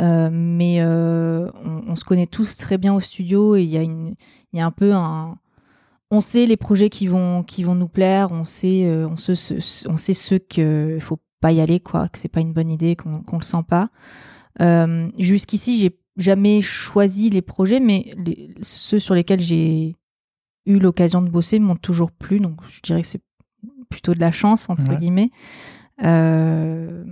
Euh, mais euh, on, se connaît tous très bien au studio et il y, a une, y a un peu un. On sait les projets qui vont, qui vont nous plaire, on sait, euh, on, sait, on sait ceux qu'il faut pas y aller, quoi, que c'est pas une bonne idée, qu'on ne le sent pas. Jusqu'ici, j'ai jamais choisi les projets, mais ceux sur lesquels j'ai eu l'occasion de bosser m'ont toujours plu, donc je dirais que c'est plutôt de la chance, entre guillemets. Euh,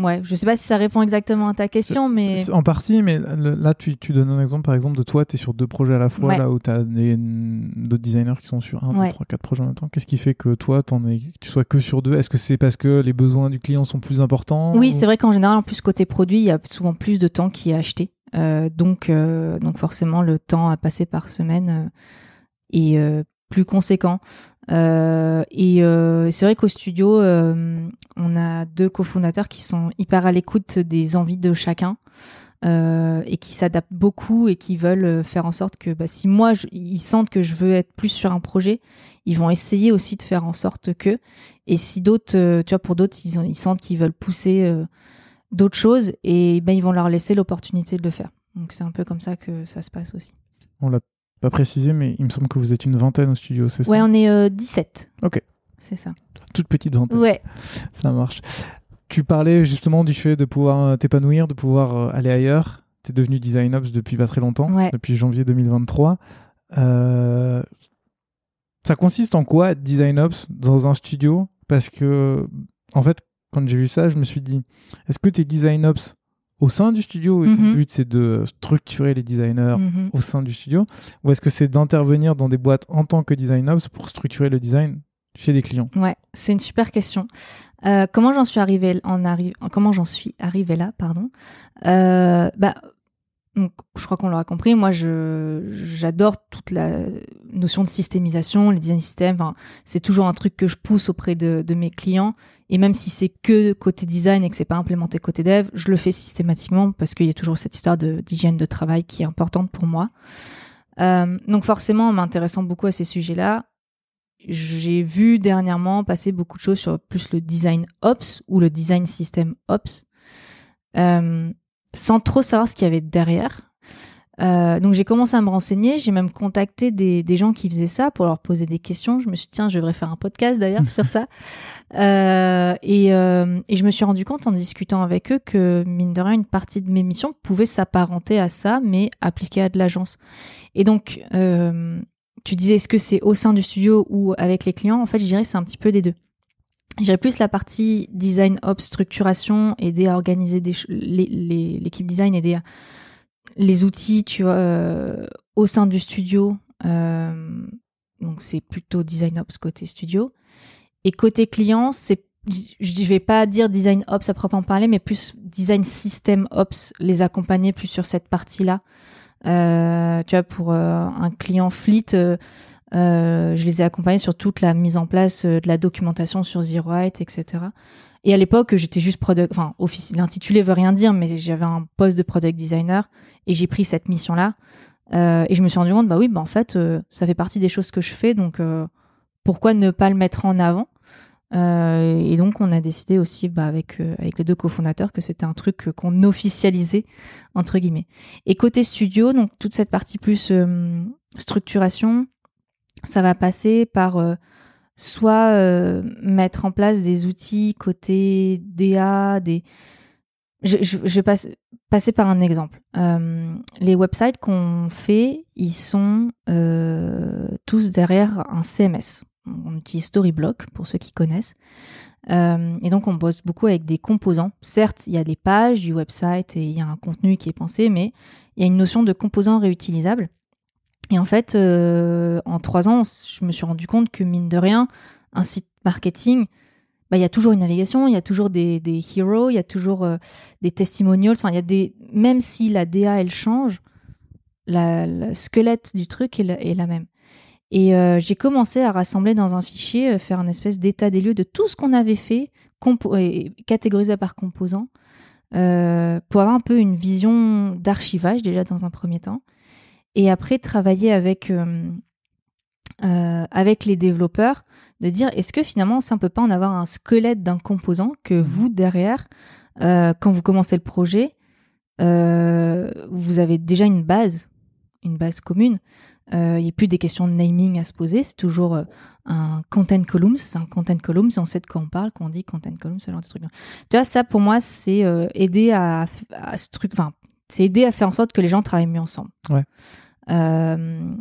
Ouais, je sais pas si ça répond exactement à ta question, mais. En partie, mais là, tu, tu, donnes un exemple, par exemple, de toi, tu es sur deux projets à la fois, là où tu as d'autres designers qui sont sur un, deux, trois, quatre projets en même temps. Qu'est-ce qui fait que toi, en es, tu sois que sur deux? Est-ce que c'est parce que les besoins du client sont plus importants Oui, c'est vrai qu'en général, en plus, côté produit, il y a souvent plus de temps qui est acheté. Euh, donc, euh, donc, forcément, le temps à passer par semaine euh, est plus conséquent. Euh, et euh, c'est vrai qu'au studio, euh, on a deux cofondateurs qui sont hyper à l'écoute des envies de chacun. et qui s'adaptent beaucoup et qui veulent faire en sorte que bah, si moi ils sentent que je veux être plus sur un projet, ils vont essayer aussi de faire en sorte que. Et si d'autres, tu vois, pour d'autres, ils, ils sentent qu'ils veulent pousser d'autres choses et ben ils vont leur laisser l'opportunité de le faire. Donc c'est un peu comme ça que ça se passe aussi. On l'a pas précisé, mais il me semble que vous êtes une vingtaine au studio, c'est ça Ouais, on est 17. Euh, ok. C'est ça. Toute petite vingtaine. Ouais. Ça marche. Tu parlais justement du fait de pouvoir euh, t'épanouir, de pouvoir euh, aller ailleurs. Tu es devenu Design Ops depuis pas très longtemps, depuis janvier 2023. ça consiste en quoi Design Ops dans un studio? Parce que, en fait, quand j'ai vu ça, je me suis dit, est-ce que tu es Design Ops au sein du studio et ton Mhm. but c'est de structurer les designers Mhm. au sein du studio ou est-ce que c'est d'intervenir dans des boîtes en tant que design ops pour structurer le design chez des clients? Ouais, c'est une super question. Euh, comment j'en suis arrivée en arri- comment j'en suis arrivée là, pardon? Euh, bah, donc, je crois qu'on l'aura compris. Moi, j'adore toute la notion de systémisation, les design systems. C'est toujours un truc que je pousse auprès de, de mes clients. Et même si c'est que côté design et que c'est pas implémenté côté dev, je le fais systématiquement parce qu'il y a toujours cette histoire de d'hygiène de travail qui est importante pour moi. Euh, donc forcément, en m'intéressant beaucoup à ces sujets-là, j'ai vu dernièrement passer beaucoup de choses sur plus le design ops ou le design system ops, euh, sans trop savoir ce qu'il y avait derrière. Euh, donc j'ai commencé à me renseigner, j'ai même contacté des, des gens qui faisaient ça pour leur poser des questions. Je me suis dit, tiens, je devrais faire un podcast d'ailleurs sur ça. Euh, et, euh, et je me suis rendu compte en discutant avec eux que, mine de rien, une partie de mes missions pouvait s'apparenter à ça, mais appliquée à de l'agence. Et donc, tu disais, est-ce que c'est au sein du studio ou avec les clients? En fait, je dirais c'est un petit peu des deux. Je dirais plus la partie design ops, structuration, aider à organiser l'équipe design, aider les outils, euh, au sein du studio. euh, donc c'est plutôt design ops côté studio. Et côté client, je ne vais pas dire design ops à proprement parler, mais plus design system ops, les accompagner plus sur cette partie-là. Euh, tu vois, pour un client fleet, euh, je les ai accompagnés sur toute la mise en place euh, de la documentation sur Zero Height, etc. Et à l'époque, j'étais juste product, enfin, l'intitulé veut rien dire, mais j'avais un poste de product designer et j'ai pris cette mission-là. Euh, et je me suis rendu compte, bah oui, bah en fait, ça fait partie des choses que je fais, donc pourquoi ne pas le mettre en avant? Et donc, on a décidé aussi, bah, avec, avec les deux cofondateurs, que c'était un truc qu'on officialisait, entre guillemets. Et côté studio, donc toute cette partie plus structuration, ça va passer par euh, soit euh, mettre en place des outils côté DA, des... Je, je, passe- passer par un exemple. Euh, les websites qu'on fait, ils sont tous derrière un CMS. On utilise Storyblock pour ceux qui connaissent. Et donc on bosse beaucoup avec des composants. Certes, il y a les pages du website et il y a un contenu qui est pensé, mais il y a une notion de composants réutilisables. Et en fait, euh, en trois ans, je me suis rendu compte que mine de rien, un site marketing, bah, il y a toujours une navigation, il y a toujours des, des heroes, il y a toujours euh, des testimonials. Enfin, il y a des, même si la DA elle change, le squelette du truc est la, même. Et euh, j'ai commencé à rassembler dans un fichier, faire un espèce d'état des lieux de tout ce qu'on avait fait, catégorisé par composants, euh, pour avoir un peu une vision d'archivage déjà dans un premier temps et après travailler avec, euh, euh, avec les développeurs, de dire est-ce que finalement ça ne peut pas en avoir un squelette d'un composant que vous derrière, euh, quand vous commencez le projet, vous avez déjà une base, une base commune. Il n'y a plus des questions de naming à se poser, c'est toujours un content columns, c'est un content columns, on sait de quoi on parle, quand on dit content columns, ce genre de truc. Tu vois, ça pour moi, c'est aider à, à ce truc, enfin, c'est aider à faire en sorte que les gens travaillent mieux ensemble. Ouais. Euh,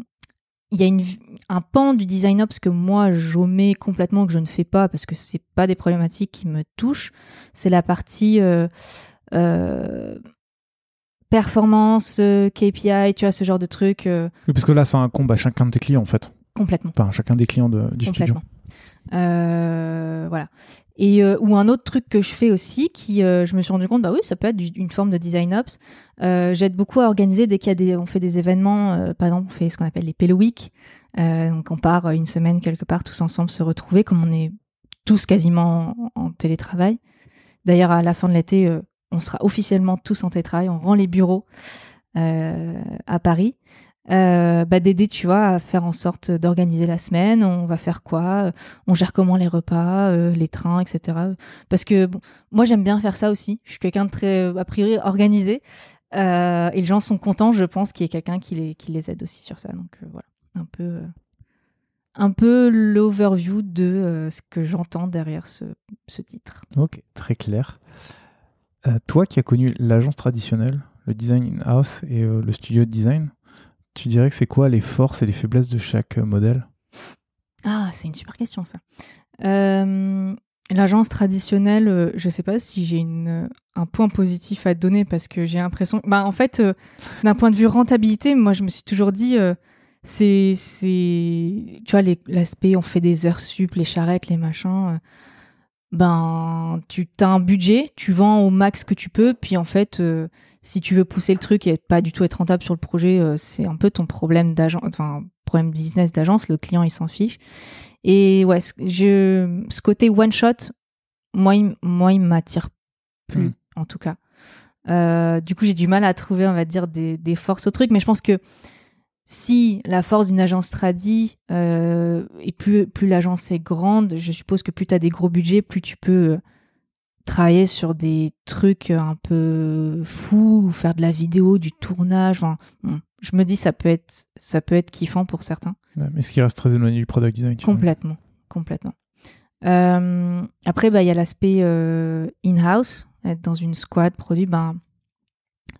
il y a une, un pan du design ops que moi j'omets complètement, que je ne fais pas parce que c'est pas des problématiques qui me touchent. C'est la partie euh, euh, performance, KPI, tu vois, ce genre de truc Oui, parce que là, ça incombe à chacun de tes clients, en fait. complètement. Enfin, à chacun des clients de- du studio. Euh, voilà. Et euh, ou un autre truc que je fais aussi, qui euh, je me suis rendu compte, bah oui, ça peut être une forme de design ops. J'aide beaucoup à organiser dès qu'il y a des, on fait des événements. par exemple, on fait ce qu'on appelle les Pélo Week. Donc on part une semaine quelque part tous ensemble se retrouver, comme on est tous quasiment en, en télétravail. D'ailleurs, à la fin de l'été, on sera officiellement tous en télétravail. On rend les bureaux à Paris euh, bah, d'aider, tu vois, à faire en sorte d'organiser la semaine. On va faire quoi? On gère comment les repas, euh, les trains, etc. Parce que bon, moi, j'aime bien faire ça aussi. Je suis quelqu'un de très, a priori, organisé. Euh, et les gens sont contents, je pense, qu'il y ait quelqu'un qui les, qui les aide aussi sur ça. Donc euh, voilà, un peu, euh, un peu l'overview de euh, ce que j'entends derrière ce, ce titre. Ok, très clair. Euh, toi qui as connu l'agence traditionnelle, le design in-house et euh, le studio de design, tu dirais que c'est quoi les forces et les faiblesses de chaque euh, modèle? Ah, c'est une super question ça. Euh, L'agence traditionnelle, euh, je sais pas si j'ai un point positif à donner parce que j'ai l'impression. Bah, en fait, d'un point de vue rentabilité, moi, je me suis toujours dit, euh, c'est, tu vois, l'aspect, on fait des heures sup, les charrettes, les machins. Ben, tu as un budget, tu vends au max que tu peux, puis en fait, euh, si tu veux pousser le truc et pas du tout être rentable sur le projet, euh, c'est un peu ton problème d'agence, enfin, problème business d'agence, le client, il s'en fiche. Et ouais, ce- je, ce côté one shot, moi, il, moi, il m'attire plus, Mm. en tout cas. Euh, du coup, j'ai du mal à trouver, on va dire, des, des forces au truc, mais je pense que si la force d'une agence tradi euh, et plus, plus l'agence est grande, je suppose que plus tu as des gros budgets, plus tu peux euh, travailler sur des trucs un peu fous, ou faire de la vidéo, du tournage. Enfin, bon, je me dis ça peut être ça peut être kiffant pour certains. Ouais, Mais ce qui reste très éloigné du product design. tu vois. Complètement, complètement. Euh, après, bah, il y a l'aspect euh, in-house, être dans une squad produit. Ben,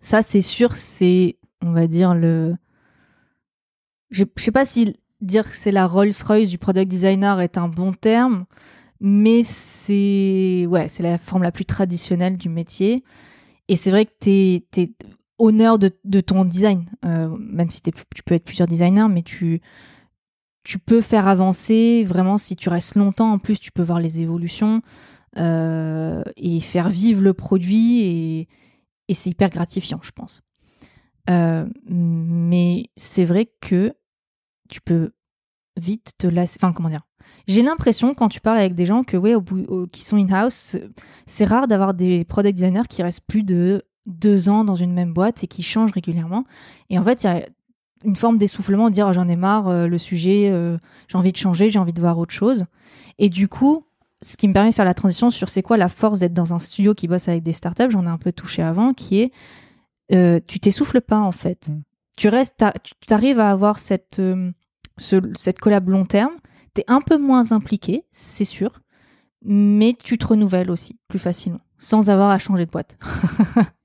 ça, c'est sûr, c'est, on va dire, le. Je je sais pas si dire que c'est la Rolls-Royce du product designer est un bon terme, mais c'est ouais, la forme la plus traditionnelle du métier. Et c'est vrai que tu es, honneur de, de ton design, euh, même si t'es- tu peux être plusieurs designers, mais tu, tu peux faire avancer vraiment si tu restes longtemps. En plus, tu peux voir les évolutions euh, et faire vivre le produit et, et c'est hyper gratifiant, je pense. Euh, mais c'est vrai que tu peux vite te lasser. Enfin, comment dire? J'ai l'impression quand tu parles avec des gens que ouais, au bout, au- qui sont in-house, c'est- rare d'avoir des product designers qui restent plus de deux ans dans une même boîte et qui changent régulièrement. Et en fait, il y a une forme d'essoufflement, de dire oh, j'en ai marre, euh, le sujet, euh, j'ai envie de changer, j'ai envie de voir autre chose. Et du coup, ce qui me permet de faire la transition sur c'est quoi la force d'être dans un studio qui bosse avec des startups, j'en ai un peu touché avant, qui est euh, tu t'essouffles pas en fait. Mm. Tu restes, tu arrives à avoir cette, euh, ce- cette collab long terme. Tu es un peu moins impliqué, c'est sûr, mais tu te renouvelles aussi plus facilement, sans avoir à changer de boîte.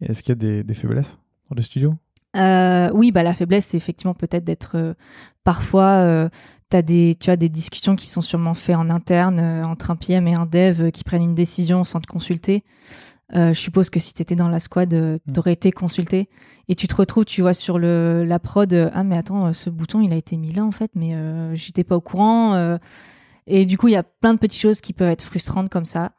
Est-ce qu'il y a des, des faiblesses dans le studio? Euh, oui, bah la faiblesse, c'est effectivement peut-être d'être euh, parfois. euh, t'as des, tu as des discussions qui sont sûrement faites en interne euh, entre un PM et un dev qui prennent une décision sans te consulter. Euh, je suppose que si tu étais dans la squad, euh, Mm. t'aurais été consulté et tu te retrouves, tu vois, sur le, la prod, euh, ah mais attends, euh, ce bouton il a été mis là en fait, mais j'étais pas au courant. et du coup, il y a plein de petites choses qui peuvent être frustrantes comme ça.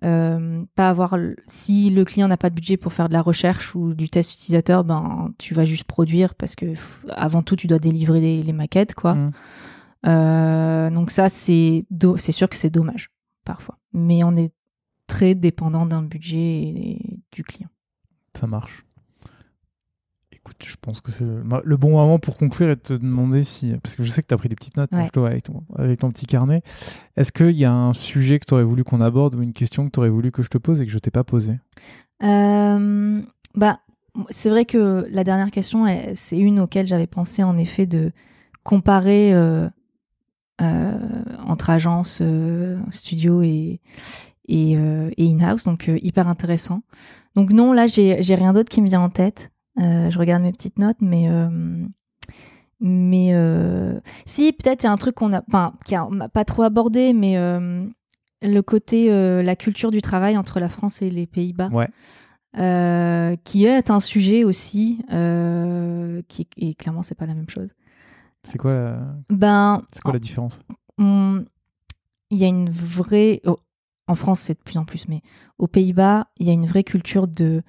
Pas avoir si le client n'a pas de budget pour faire de la recherche ou du test utilisateur, ben tu vas juste produire parce que avant tout tu dois délivrer les, les maquettes quoi. Mm. Donc ça c'est c'est sûr que c'est dommage parfois, mais on est très dépendant d'un budget et du client. Ça marche. Écoute, je pense que c'est le, le bon moment pour conclure et te demander si. Parce que je sais que tu as pris des petites notes Ouais. avec, ton, avec ton petit carnet. Est-ce qu'il y a un sujet que tu aurais voulu qu'on aborde ou une question que tu aurais voulu que je te pose et que je t'ai pas posée? Euh, bah, c'est vrai que la dernière question, c'est une auquel j'avais pensé en effet de comparer euh, euh, entre agence, euh, studio et, et, euh, et in-house, donc euh, hyper intéressant. Donc non, là, j'ai rien d'autre qui me vient en tête. Euh, je regarde mes petites notes, mais mais si peut-être il y a un truc qu'on a, enfin, qui a on n'a pas trop abordé, mais le côté la culture du travail entre la France et les Pays-Bas Ouais. euh, qui est un sujet aussi euh, qui et clairement c'est pas la même chose. C'est quoi, la... Ben c'est quoi la différence? il y a une vraie oh, en France c'est de plus en plus mais aux Pays-Bas il y a une vraie culture de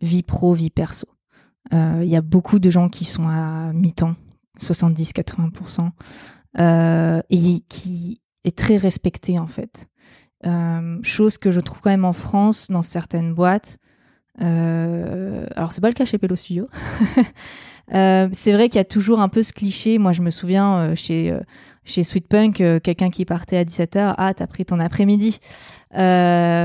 vie pro vie perso. Euh, Il y a beaucoup de gens qui sont à mi-temps 70-80% euh, et qui est très respecté en fait. Euh, chose que je trouve quand même en France dans certaines boîtes. Alors c'est pas le cas chez Pello Studio. C'est vrai qu'il y a toujours un peu ce cliché. Moi je me souviens chez chez Sweet Punk, euh, quelqu'un qui partait à 17h, ah t'as pris ton après-midi. Euh,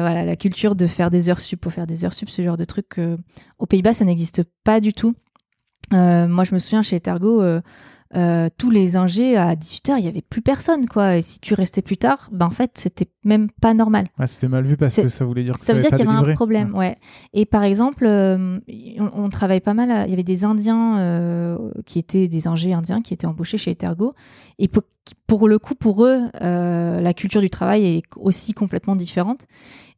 voilà la culture de faire des heures sup pour faire des heures sup, ce genre de truc. euh, aux Pays-Bas ça n'existe pas du tout. Moi je me souviens chez Etergo. Euh, tous les ingés à 18h, il y avait plus personne quoi. Et si tu restais plus tard, ben en fait, c'était même pas normal. Ah, c'était mal vu parce que ça voulait dire que Ça veut dire qu'il y avait un problème, ouais. Et par exemple, euh, on, on travaille pas mal. à- Il y avait des Indiens euh, qui étaient des ingés indiens qui étaient embauchés chez Etergo. Et pour, pour le coup, pour eux, la culture du travail est aussi complètement différente.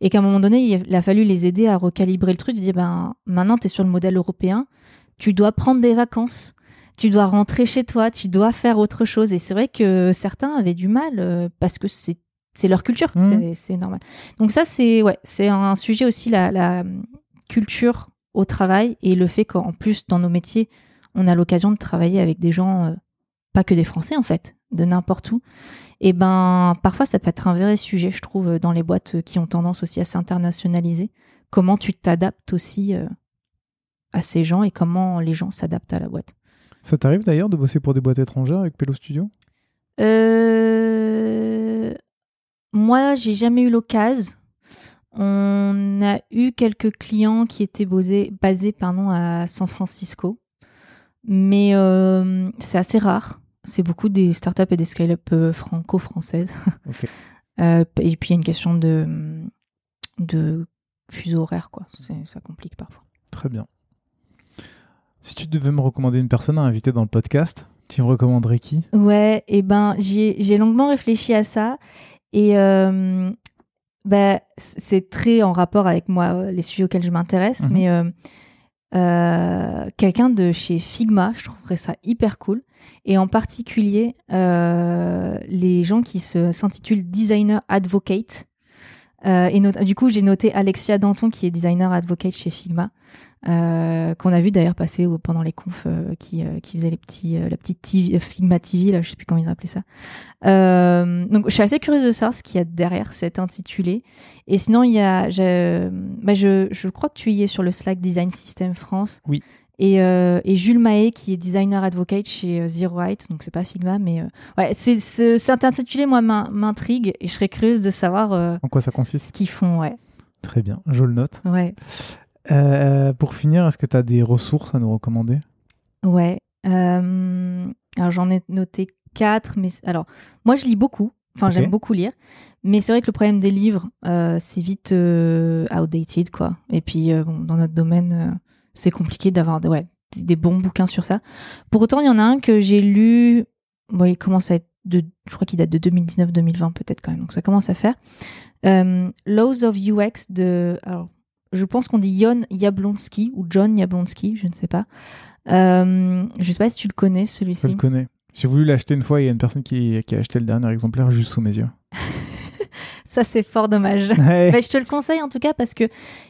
Et qu'à un moment donné, il a fallu les aider à recalibrer le truc, de dire ben maintenant tu es sur le modèle européen, tu dois prendre des vacances. Tu dois rentrer chez toi, tu dois faire autre chose. Et c'est vrai que certains avaient du mal euh, parce que c'est leur culture, Mhm. c'est- normal. Donc ça, c'est ouais, c'est un sujet aussi, la, la culture au travail et le fait qu'en plus, dans nos métiers, on a l'occasion de travailler avec des gens, euh, pas que des Français en fait, de n'importe où. Et ben, parfois, ça peut être un vrai sujet, je trouve, euh, dans les boîtes qui ont tendance aussi à s'internationaliser. Comment tu t'adaptes aussi euh, à ces gens et comment les gens s'adaptent à la boîte. Ça t'arrive d'ailleurs de bosser pour des boîtes étrangères avec Pello Studio? Euh, Moi, j'ai jamais eu l'occasion. On a eu quelques clients qui étaient basés, basés pardon, à San Francisco. Mais euh, c'est assez rare. C'est beaucoup des startups et des scale-up euh, franco-françaises. Euh, et puis, il y a une question de, de fuseau horaire. Quoi. Ça complique parfois. Très bien. Si tu devais me recommander une personne à inviter dans le podcast, tu me recommanderais qui? Ouais, et ben j'ai longuement réfléchi à ça et euh, bah, c'est très en rapport avec moi euh, les sujets auxquels je m'intéresse, Mhm. mais euh, euh, quelqu'un de chez Figma, je trouverais ça hyper cool. Et en particulier euh, les gens qui se s'intitulent designer advocate. Euh, et du coup, j'ai noté Alexia Danton, qui est designer advocate chez Figma, euh, qu'on a vu d'ailleurs passer pendant les confs euh, qui, euh, qui faisait les petits, la petite TV, Figma TV, là, je sais plus comment ils appelaient ça. Donc, je suis assez curieuse de savoir ce qu'il y a derrière cet intitulé. Et sinon, il y a, je, bah, je, je crois que tu y es sur le Slack Design System France. Oui. Et, et Jules Mahé, qui est designer advocate chez Zero Height, donc c'est pas Figma, mais ouais, c'est, cet intitulé, moi, m'in- m'intrigue et je serais curieuse de savoir En quoi ça consiste? ce qu'ils font, ouais. Très bien, je le note. Ouais. Euh, pour finir, est-ce que tu as des ressources à nous recommander? Ouais. Euh, alors j'en ai noté quatre, mais alors moi je lis beaucoup. Enfin j'aime beaucoup lire, mais c'est vrai que le problème des livres, euh, c'est vite outdated quoi. Et puis bon, dans notre domaine, c'est compliqué d'avoir des- ouais, des, des bons bouquins sur ça. Pour autant, il y en a un que j'ai lu. Bon, il commence à être de, je crois qu'il date de 2019-2020 peut-être quand même. Donc ça commence à faire. Euh, Laws of UX de, alors je pense qu'on dit Jon Jablonski ou John Jablonski, je ne sais pas. Euh, je sais pas si tu le connais Je celui-ci. le connais. J'ai voulu l'acheter une fois et il y a une personne qui, qui a acheté le dernier exemplaire juste sous mes yeux. Ça c'est fort dommage. Ouais. Bah, je te le conseille en tout cas parce que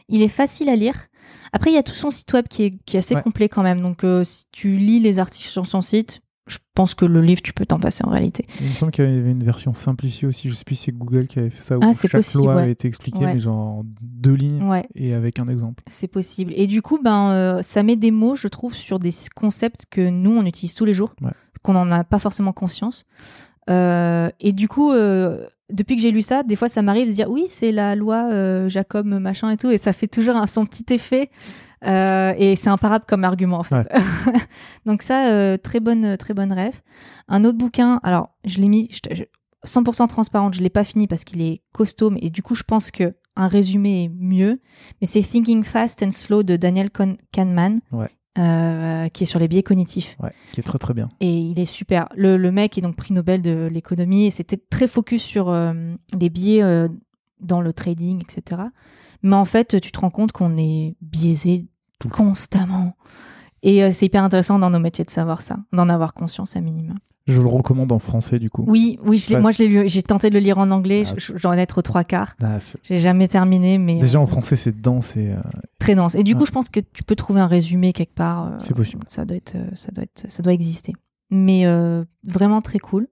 il est facile à lire. Après il y a tout son site web qui est, qui est assez Ouais. complet quand même. Donc euh, si tu lis les articles sur son site, je pense que le livre tu peux t'en passer en réalité. Il me semble qu'il y avait une version simplifiée aussi. Je sais plus si c'est Google qui avait fait ça. Où Ah, chaque possible, loi ouais. a été expliquée, Ouais. mais genre en deux lignes Ouais, et avec un exemple. c'est possible. Et du coup ben euh, ça met des mots je trouve sur des concepts que nous on utilise tous les jours, qu'on n'en a pas forcément conscience. Euh, et du coup, euh, depuis que j'ai lu ça, des fois ça m'arrive de dire oui, c'est la loi Jacob machin et tout, et ça fait toujours un, son petit effet. Euh, et c'est imparable comme argument en fait. Donc ça, euh, très bonne, très bonne rêve. Un autre bouquin, alors je l'ai mis je te- je- 100% transparente, je l'ai pas fini parce qu'il est costaud, mais- et du coup je pense que un résumé est mieux. Mais c'est Thinking Fast and Slow de Daniel Kahn- Kahneman, Ouais. euh, qui est sur les biais cognitifs. Ouais, qui est très très bien. Et il est super. Le, le mec est donc prix Nobel de l'économie et c'était très focus sur euh, les biais euh, dans le trading, etc. Mais en fait, tu te rends compte qu'on est biaisé Tout constamment. Et euh, c'est hyper intéressant dans nos métiers de savoir ça, d'en avoir conscience à minima. Je le recommande en français du coup. Oui, oui, je moi je l'ai lu, j'ai tenté de le lire en anglais, Ah, je- j'en ai être aux trois quarts. Ah, J'ai jamais terminé, mais Déjà euh, en français, c'est dense et euh, très dense. Et du coup, je pense que tu peux trouver un résumé quelque part. euh, C'est possible. Ça doit être, euh, ça doit être, ça doit exister. Mais euh, vraiment très cool.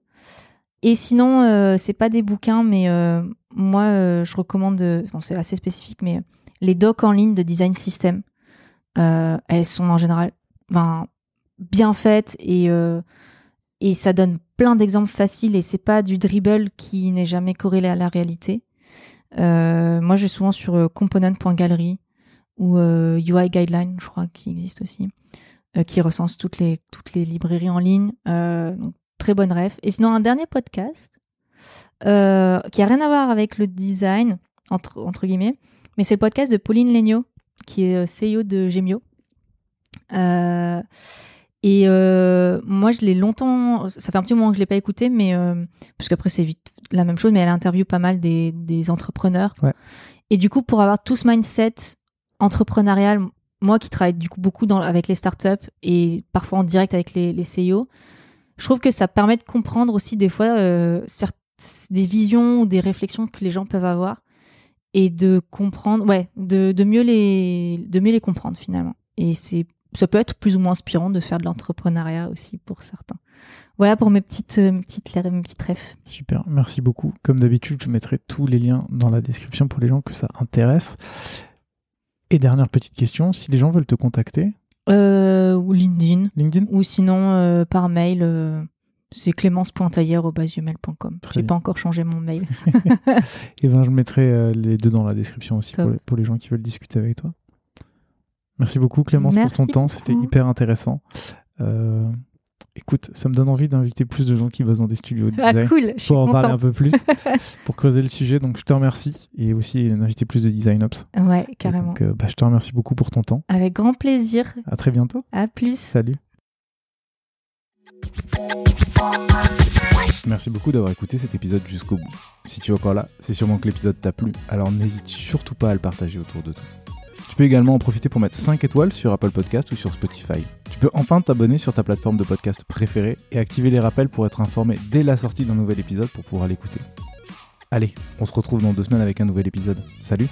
Et sinon, euh, c'est pas des bouquins, mais euh, moi, euh, je recommande. euh, bon, c'est assez spécifique, mais les docs en ligne de Design System. Elles sont en général, ben, bien faites et ça donne plein d'exemples faciles et c'est pas du dribble qui n'est jamais corrélé à la réalité. Moi, je vais souvent sur component.gallery ou UI Guideline, je crois, qui existe aussi. qui recense toutes les, toutes les librairies en ligne. Très bonne ref. Et sinon, un dernier podcast qui a rien à voir avec le design, entre, entre guillemets, mais c'est le podcast de Pauline Legnaud, qui est CEO de Gemio. et moi, je l'ai longtemps. Ça fait un petit moment que je ne l'ai pas écouté, mais. parce qu'après, c'est vite la même chose, mais elle interviewe pas mal des, des entrepreneurs. Ouais. Et du coup, pour avoir tout ce mindset entrepreneurial, moi qui travaille du coup beaucoup dans, avec les startups et parfois en direct avec les, les CEO, je trouve que ça permet de comprendre aussi des fois euh, des visions ou des réflexions que les gens peuvent avoir et de comprendre, ouais, de, mieux, les, de mieux les comprendre finalement. Et c'est ça peut être plus ou moins inspirant de faire de l'entrepreneuriat aussi pour certains. Voilà pour mes petites, euh, mes petites, mes petites. Super, merci beaucoup. Comme d'habitude, je mettrai tous les liens dans la description pour les gens que ça intéresse. Et dernière petite question, si les gens veulent te contacter euh, Ou LinkedIn. LinkedIn Ou sinon euh, par mail, euh, c'est clémence.taillère.com. J'ai pas encore changé mon mail. Et ben je mettrai les deux dans la description aussi pour les, pour les gens qui veulent discuter avec toi. Merci beaucoup Clémence pour ton temps, c'était hyper intéressant. Euh, écoute, ça me donne envie d'inviter plus de gens qui bossent dans des studios de ah, cool, pour en parler un peu plus, pour creuser le sujet. Donc je te remercie et aussi d'inviter plus de Design Ops. Ouais, carrément. donc euh, bah, je te remercie beaucoup pour ton temps. Avec grand plaisir. À très bientôt. À plus. Salut. Merci beaucoup d'avoir écouté cet épisode jusqu'au bout. Si tu es encore là, c'est sûrement que l'épisode t'a plu, alors n'hésite surtout pas à le partager autour de toi. Tu peux également en profiter pour mettre 5 étoiles sur Apple Podcast ou sur Spotify. Tu peux enfin t'abonner sur ta plateforme de podcast préférée et activer les rappels pour être informé dès la sortie d'un nouvel épisode pour pouvoir l'écouter. Allez, on se retrouve dans deux semaines avec un nouvel épisode. Salut